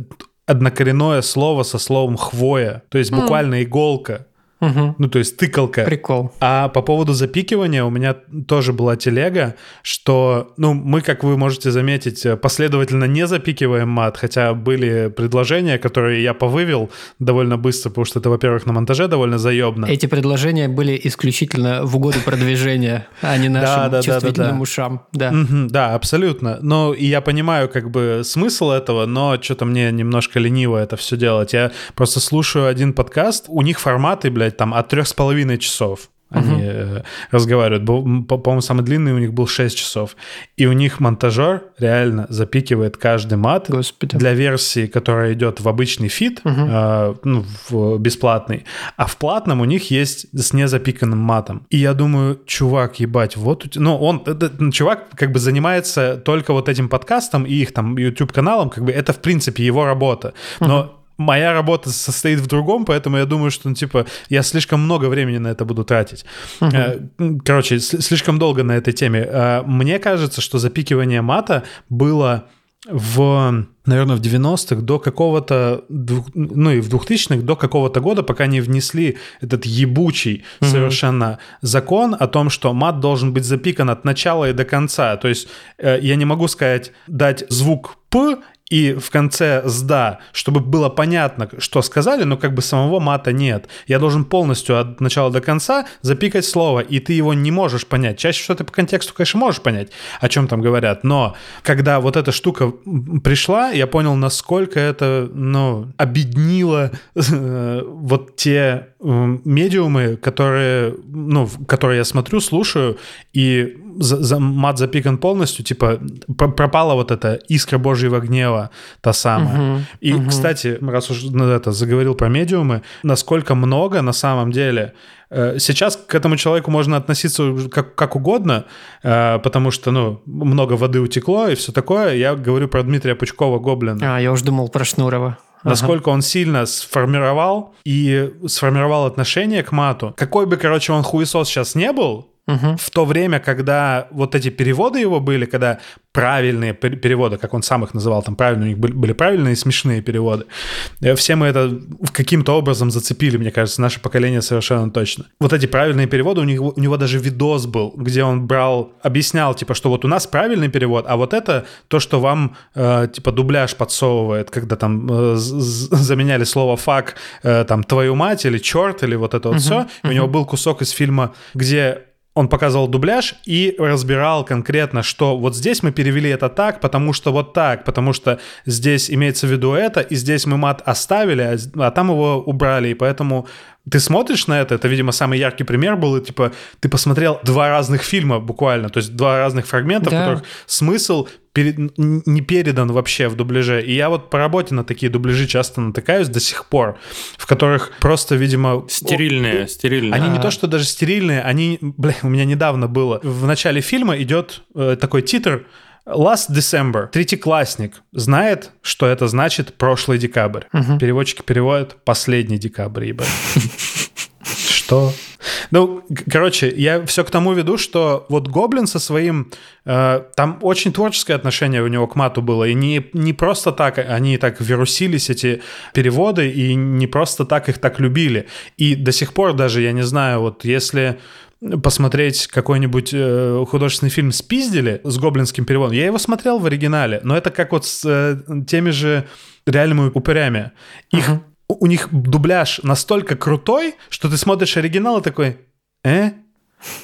однокоренное слово со словом «хвоя». То есть буквально иголка. Мгм. Ну, то есть тыкалка. Прикол. А по поводу запикивания у меня тоже была телега, что, ну, мы, как вы можете заметить, последовательно не запикиваем мат, хотя были предложения, которые я повывел довольно быстро, потому что это, во-первых, на монтаже довольно заебно. Эти предложения были исключительно в угоду продвижения, а не нашим чувствительным ушам. Да. Абсолютно. Но и я понимаю как бы смысл этого, но что-то мне немножко лениво это все делать. Я просто слушаю один подкаст, у них форматы, блядь, там от трех с половиной часов. Они э, разговаривают. Был, м, по- По-моему, самый длинный у них был 6 часов. И у них монтажер реально запикивает каждый мат Господи. для версии, которая идет в обычный feed, э, ну, в бесплатный. А в платном у них есть с незапиканным матом. И я думаю, чувак, ебать, вот у тебя... Ну, он, этот чувак как бы занимается только вот этим подкастом и их там YouTube-каналом, как бы это, в принципе, его работа. Но моя работа состоит в другом, поэтому я думаю, что, ну, типа, я слишком много времени на это буду тратить. Э, Короче, слишком долго на этой теме. Э, Мне кажется, что запикивание мата было в, наверное, в 90-х до какого-то, ну и в 2000-х до какого-то года, пока не внесли этот ебучий совершенно закон о том, что мат должен быть запикан от начала и до конца. То есть э, я не могу сказать, дать звук «п», и в конце «сда», чтобы было понятно, что сказали, но как бы самого мата нет. Я должен полностью от начала до конца запикать слово, и ты его не можешь понять. Чаще всего ты по контексту, конечно, можешь понять, о чем там говорят, но когда вот эта штука пришла, я понял, насколько это, ну, обеднило э, вот те медиумы, которые, ну, которые я смотрю, слушаю, и за, за- мат запикан полностью, типа пр- пропала вот эта искра Божьего гнева, та самая. И, кстати, раз уж это заговорил про медиумы, насколько много на самом деле э, Сейчас к этому человеку можно относиться как, как угодно, э, потому что, ну, много воды утекло и все такое. Я говорю про Дмитрия Пучкова Гоблина. А, я уже думал про Шнурова. Ага. Насколько он сильно сформировал и сформировал отношение к мату. Какой бы, короче, он хуесос сейчас не был, Мгм. в то время, когда вот эти переводы его были, когда правильные пер- переводы, как он сам их называл, там правильные, у них были, были правильные и смешные переводы, э, все мы это каким-то образом зацепили, мне кажется, наше поколение совершенно точно. Вот эти правильные переводы, у него, у него даже видос был, где он брал, объяснял, типа, что вот у нас правильный перевод, а вот это то, что вам, э, типа, дубляж подсовывает, когда там э, заменяли слово «фак», э, там, «твою мать» или «черт», или вот это вот все. И у него был кусок из фильма, где он показывал дубляж и разбирал конкретно, что вот здесь мы перевели это так, потому что вот так, потому что здесь имеется в виду это, и здесь мы мат оставили, а, а там его убрали, и поэтому ты смотришь на это, это, видимо, самый яркий пример был, и, типа, ты посмотрел два разных фильма буквально, то есть два разных фрагмента, да. в которых смысл перед, не передан вообще в дубляже. И я вот по работе на такие дубляжи часто натыкаюсь до сих пор, в которых просто, видимо... Стерильные, о, стерильные. Они а. не то, что даже стерильные, они... Бля, у меня недавно было. В начале фильма идет э, такой титр Last December. Третьеклассник знает, что это значит прошлый декабрь. Угу. Переводчики переводят последний декабрь, ебать. Что? Ну, короче, я все к тому веду, что вот Гоблин со своим... Э, там очень творческое отношение у него к мату было, и не, не просто так они так вирусились, эти переводы, и не просто так их так любили. И до сих пор даже, я не знаю, вот если посмотреть какой-нибудь э, художественный фильм «Спиздили» с гоблинским переводом. Я его смотрел в оригинале, но это как вот с э, теми же реальными упырями. Их, uh-huh. У них дубляж настолько крутой, что ты смотришь оригинал и такой «э?»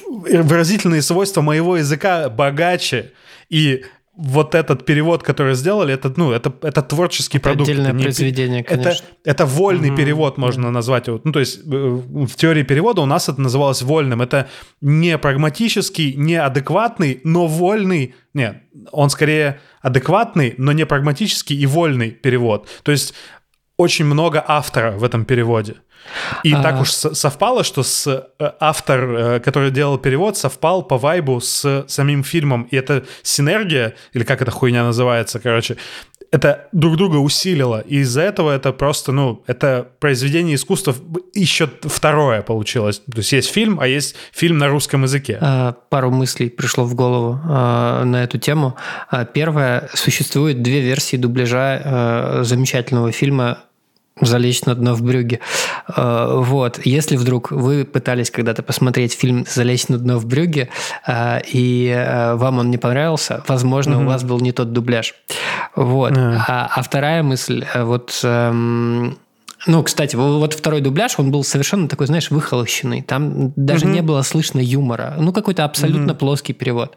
Выразительные свойства моего языка богаче. И вот этот перевод, который сделали, это, ну, это, это творческий это продукт. Отдельное это произведение, конечно. Это, это вольный угу. перевод, можно назвать. Ну, то есть э, в теории перевода у нас это называлось вольным. Это не прагматический, не адекватный, но вольный. Нет, он скорее адекватный, но не прагматический и вольный перевод. То есть очень много автора в этом переводе. И а... так уж совпало, что с э, автор, э, который делал перевод, совпал по вайбу с самим фильмом. И эта синергия, или как эта хуйня называется, короче, это друг друга усилило. И из-за этого это просто, ну, это произведение искусства еще второе получилось. То есть есть фильм, а есть фильм на русском языке. А, пару мыслей пришло в голову а, на эту тему. А, первое, существует две версии дубляжа а, замечательного фильма залечь на дно в брюге. Э, вот. Если вдруг вы пытались когда-то посмотреть фильм «Залечь на дно в брюге», э, и э, вам он не понравился, возможно, угу. у вас был не тот дубляж. Вот. А, а вторая мысль, вот эм, ну, кстати, вот второй дубляж, он был совершенно такой, знаешь, выхолощенный. Там даже угу. не было слышно юмора. Ну, какой-то абсолютно угу. плоский перевод.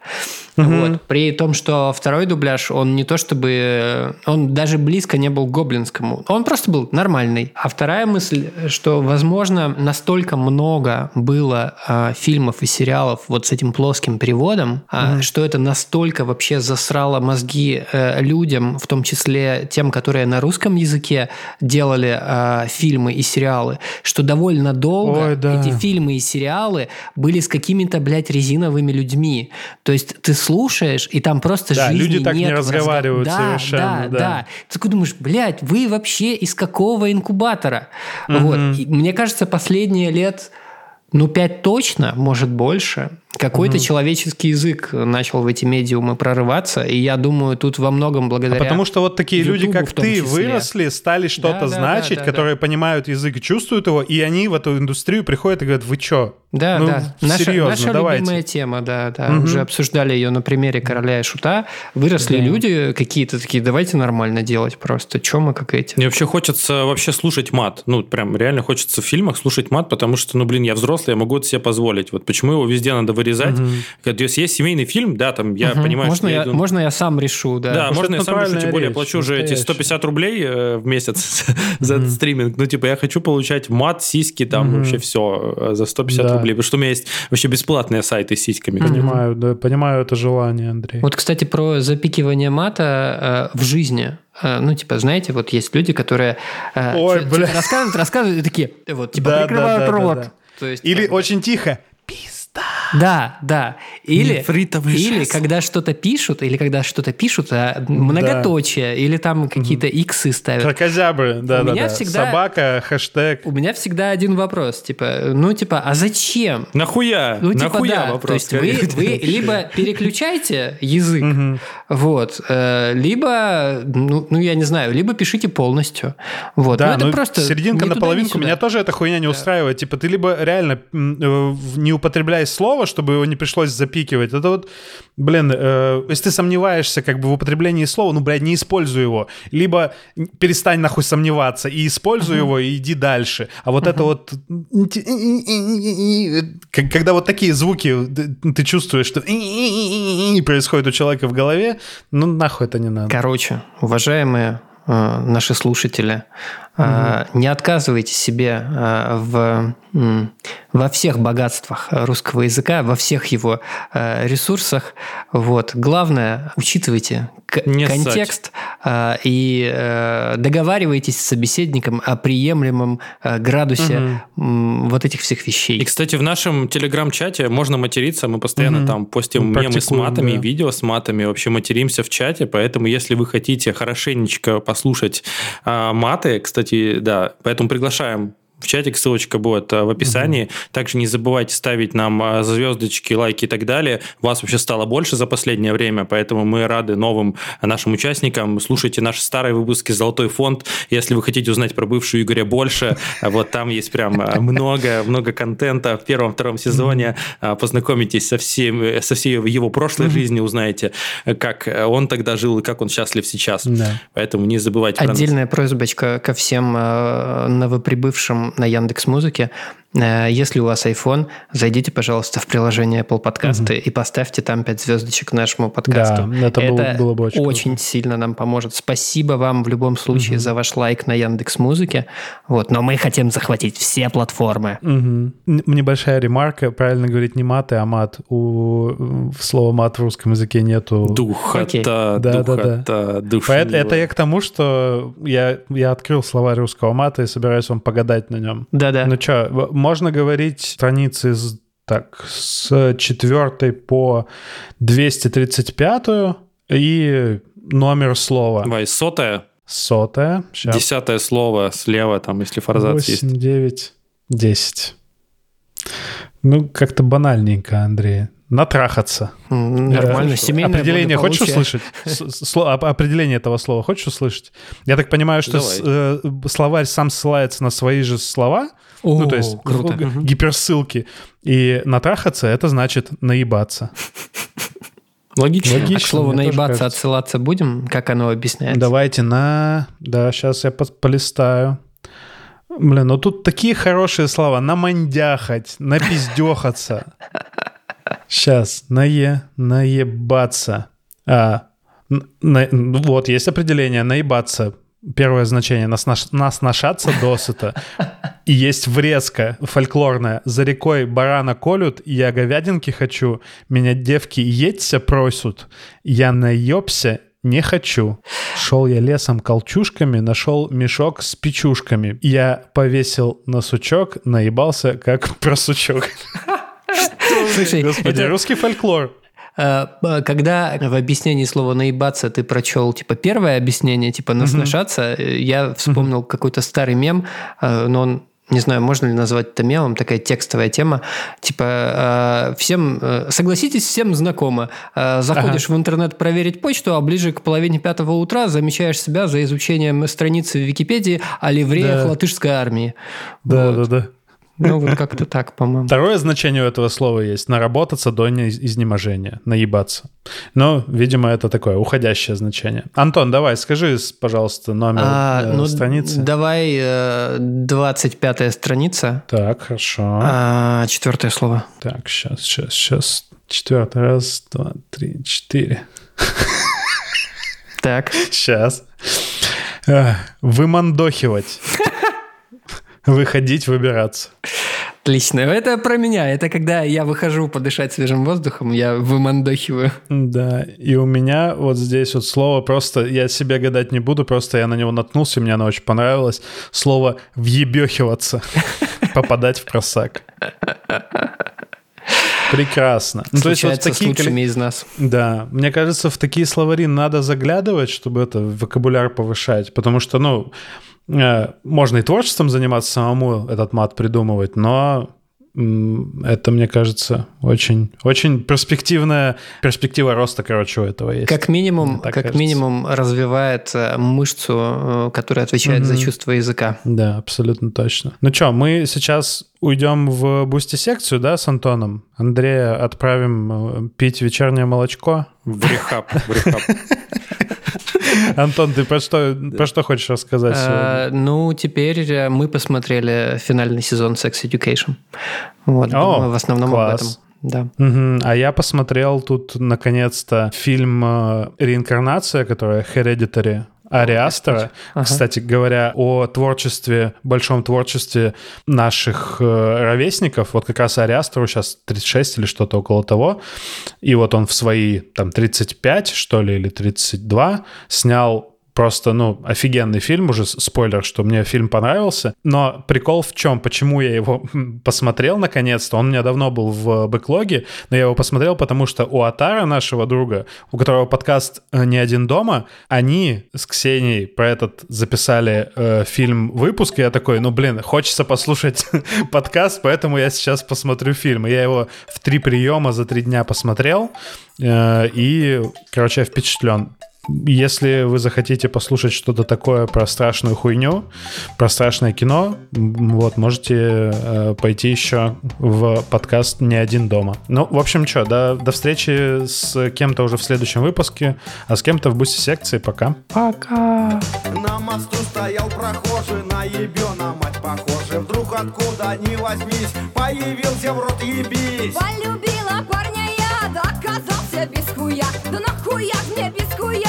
Угу. Вот. При том, что второй дубляж, он не то чтобы... Он даже близко не был к гоблинскому. Он просто был нормальный. А вторая мысль, что, возможно, настолько много было э, фильмов и сериалов вот с этим плоским переводом, угу. э, что это настолько вообще засрало мозги э, людям, в том числе тем, которые на русском языке делали э, фильмы и сериалы, что довольно долго Ой, да. эти фильмы и сериалы были с какими-то, блядь, резиновыми людьми. То есть ты слушаешь, и там просто да, жизни люди так нет. не разговаривают да, совершенно. Да, да, да. Ты такой думаешь, блядь, вы вообще из какого инкубатора? Угу. Вот. И мне кажется, последние лет ну, пять точно, может больше. Какой-то угу. человеческий язык начал в эти медиумы прорываться, и я думаю, тут во многом благодаря. А потому что вот такие YouTube люди, как ты, числе. выросли, стали что-то да, значить, да, да, которые да. понимают язык и чувствуют его, и они в эту индустрию приходят и говорят: вы чё? Да, ну, да. Серьезно, наша, наша давайте. любимая тема, да, да. Угу. Уже обсуждали ее на примере короля и шута. Выросли да. люди какие-то такие, давайте нормально делать просто. Чем мы как эти? Мне вообще хочется вообще слушать мат. Ну, прям реально хочется в фильмах слушать мат, потому что, ну, блин, я взрослый, я могу это себе позволить. Вот почему его везде надо вырезать. Угу. Если есть семейный фильм, да, там я угу. понимаю, можно что я, я иду... Можно я сам решу, да. Да, можно я сам решу, тем более я плачу уже эти 150 рублей э, в месяц за стриминг. Ну, типа, я хочу получать мат, сиськи, там вообще все э, за 150 рублей. Потому что у меня есть вообще бесплатные сайты с сиськами. Понимаю, да, понимаю это желание, Андрей. Вот, кстати, про запикивание мата э, в жизни. Э, ну, типа, знаете, вот есть люди, которые э, Ой, типа, бля. рассказывают, рассказывают, и такие, вот, типа, да, прикрывают да, да, рот. Да, да. То есть, Или там, очень тихо. Да, да. Или, или когда что-то пишут, или когда что-то пишут, а многоточие, да. или там какие-то иксы ставят. Кракозябры, да, у да, меня да. Всегда, Собака, хэштег. У меня всегда один вопрос, типа, ну, типа, а зачем? Нахуя? Ну, типа, Нахуя да. вопрос? То есть вы, вы либо переключаете язык, вот, э, либо, ну, ну, я не знаю, либо пишите полностью. Вот. Да, ну, это ну, просто серединка на половинку. Меня тоже эта хуйня не устраивает. Типа, ты либо реально э, не употребляешь слово, слово, чтобы его не пришлось запикивать. Это вот, блин, э, если ты сомневаешься как бы в употреблении слова, ну, блядь, не используй его. Либо перестань нахуй сомневаться и используй его, и иди дальше. А вот это вот... Когда вот такие звуки ты- ты чувствуешь, что происходит у человека в голове, ну, нахуй это не надо. Короче, уважаемые э, наши слушатели, э, не отказывайте себе э, в, во всех богатствах русского языка, во всех его э, ресурсах. Вот. Главное, учитывайте Не ссать. контекст э, и э, договаривайтесь с собеседником о приемлемом э, градусе м, вот этих всех вещей. И, кстати, в нашем телеграм-чате можно материться. Мы постоянно Мгм. там постим Мы мемы с матами, да. видео с матами. Вообще материмся в чате. Поэтому, если вы хотите хорошенечко послушать а, маты, кстати, да, поэтому приглашаем в чатик, ссылочка будет а, в описании. Также не забывайте ставить нам а, звездочки, лайки и так далее. Вас вообще стало больше за последнее время, поэтому мы рады новым нашим участникам. Слушайте наши старые выпуски «Золотой фонд». Если вы хотите узнать про бывшую Игоря больше, а, вот там есть прям много, много контента в первом-втором сезоне. Познакомитесь со, всем, э, со всей его прошлой жизнью, узнаете, э, как э, он тогда жил и как он счастлив сейчас. Да. Поэтому не забывайте про нас. Отдельная просьбочка ко всем э, на Яндекс Музыке. Э, Если у вас iPhone, зайдите, пожалуйста, в приложение Apple подкасты и поставьте там 5 звездочек нашему подкасту. Да, это было- было бы очень круто. сильно нам поможет. Спасибо вам в любом случае за ваш лайк на Яндекс Музыке. Вот, но мы хотим захватить все платформы. Н- Небольшая ремарка. Правильно говорить не маты, а мат. У слова мат в русском языке нету. Духота, Окей. Да, да, духота, душнило. Поэт- Это я к тому, что я, я открыл словарь русского мата и собираюсь вам погадать на нем. Да-да. Ну что, можно говорить страницы с, так, с 4 по 235 и номер слова. Давай, сотая, Сотая. Сейчас. десятое слово слева, там, если форзац есть. 8, 9, 10. Ну, как-то банальненько, Андрей. Натрахаться. Нормально. Семейное Определение хочешь услышать? Определение этого слова хочешь услышать? Я так понимаю, что э, словарь сам ссылается на свои же слова, ну, О, то есть гиперссылки. И натрахаться — это значит наебаться. Логично. Логично. А, к слову, наебаться, кажется. отсылаться будем? Как оно объясняется? Давайте на... Да, сейчас я полистаю. Блин, ну тут такие хорошие слова. Намандяхать, напиздехаться. Сейчас. Нае, наебаться. А, на- вот, есть определение. Наебаться. Первое значение. Нас, наш- нас нашаться досыта. И есть врезка фольклорная. За рекой барана колют, я говядинки хочу. Меня девки едься просят. Я наебся, не хочу. Шел я лесом колчушками, нашел мешок с печушками. Я повесил на сучок, наебался как просучок. Слушай, Господи, это- русский фольклор. Э, э, Когда в объяснении слова «наебаться» ты прочел, типа, первое объяснение, типа, «насношаться», э, я вспомнил какой-то старый мем, э, но он не знаю, можно ли назвать это мемом, такая текстовая тема. Типа, э, всем, э, согласитесь, всем знакомо. Э, Заходишь в интернет проверить почту, а ближе к половине пятого утра замечаешь себя за изучением страницы в Википедии о ливреях Да. латышской армии. Да, Вот. да, да. Ну, вот как-то так, по-моему. Второе значение у этого слова есть. Наработаться до не- изнеможения. Наебаться. Но, видимо, это такое уходящее значение. Антон, давай, скажи, пожалуйста, номер А, э, ну, страницы. Давай э, 25 страница, Так, хорошо. а, четвертое слово. Так, сейчас, сейчас, сейчас. Четвертый. Раз, два, три, четыре. Так. Сейчас. А, Вымандохивать. Выходить, выбираться. Отлично. Это про меня. Это когда я выхожу подышать свежим воздухом, я вымандохиваю. Да, и у меня вот здесь вот слово просто, я себе гадать не буду, просто я на него наткнулся, мне оно очень понравилось. Слово «въебехиваться», попадать в просак. Прекрасно. Ну, то есть вот Случается с такие лучшими из нас. Да, мне кажется, в такие словари надо заглядывать, чтобы это вокабуляр повышать, потому что, ну, можно и творчеством заниматься самому этот мат придумывать, но это, мне кажется, очень, очень перспективная перспектива роста, короче, у этого есть. Как минимум, как кажется. минимум развивает э, мышцу, э, которая отвечает за чувство языка. Да, абсолютно точно. Ну что, мы сейчас уйдем в бусти-секцию, да, с Антоном? Андрея отправим э, пить вечернее молочко. В рехаб, в рехаб. Антон, ты про что, про что хочешь рассказать Э, сегодня? Ну, теперь мы посмотрели финальный сезон Sex Education. Вот, О, в основном класс. об этом. Да. Мгм. А я посмотрел тут, наконец-то, фильм э, «Реинкарнация», которая «Hereditary», Ари Астера. Ага. Кстати говоря, о творчестве, большом творчестве наших э, ровесников. Вот как раз Ари Астеру сейчас 36 или что-то около того. И вот он в свои там 35, что ли, или 32 снял просто, ну, офигенный фильм, уже спойлер, что мне фильм понравился. Но прикол в чем? Почему я его м, посмотрел наконец-то? Он у меня давно был в бэклоге, но я его посмотрел, потому что у Атара, нашего друга, у которого подкаст э, «Не один дома», они с Ксенией про этот записали э, фильм-выпуск, и я такой, ну, блин, хочется послушать подкаст, поэтому я сейчас посмотрю фильм. И я его в три приема за три дня посмотрел, э, и, короче, я впечатлен. Если вы захотите послушать что-то такое про страшную хуйню, про страшное кино, вот, можете э, пойти еще в подкаст «Не один дома». Ну, в общем, что, до, до встречи с кем-то уже в следующем выпуске, а с кем-то в бусте секции. Пока. Пока. На мосту стоял прохожий, на ебена мать похожий Вдруг откуда ни возьмись, появился в рот ебись Полюбила парня я, да оказался без хуя Да нахуя мне без хуя,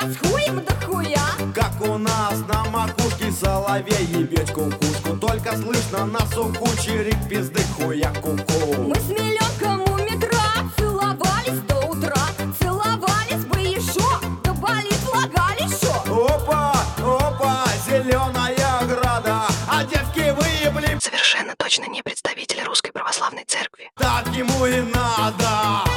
с хуем до хуя Как у нас на макушке соловей ебет кукушку. Только слышно на суху чирик пизды хуя куку. Мы с Миленком у метро целовались до утра. Целовались бы еще, да болит лагали еще Опа, опа, зеленая ограда. А девки выебли. Совершенно точно не представитель русской православной церкви. Так ему и надо.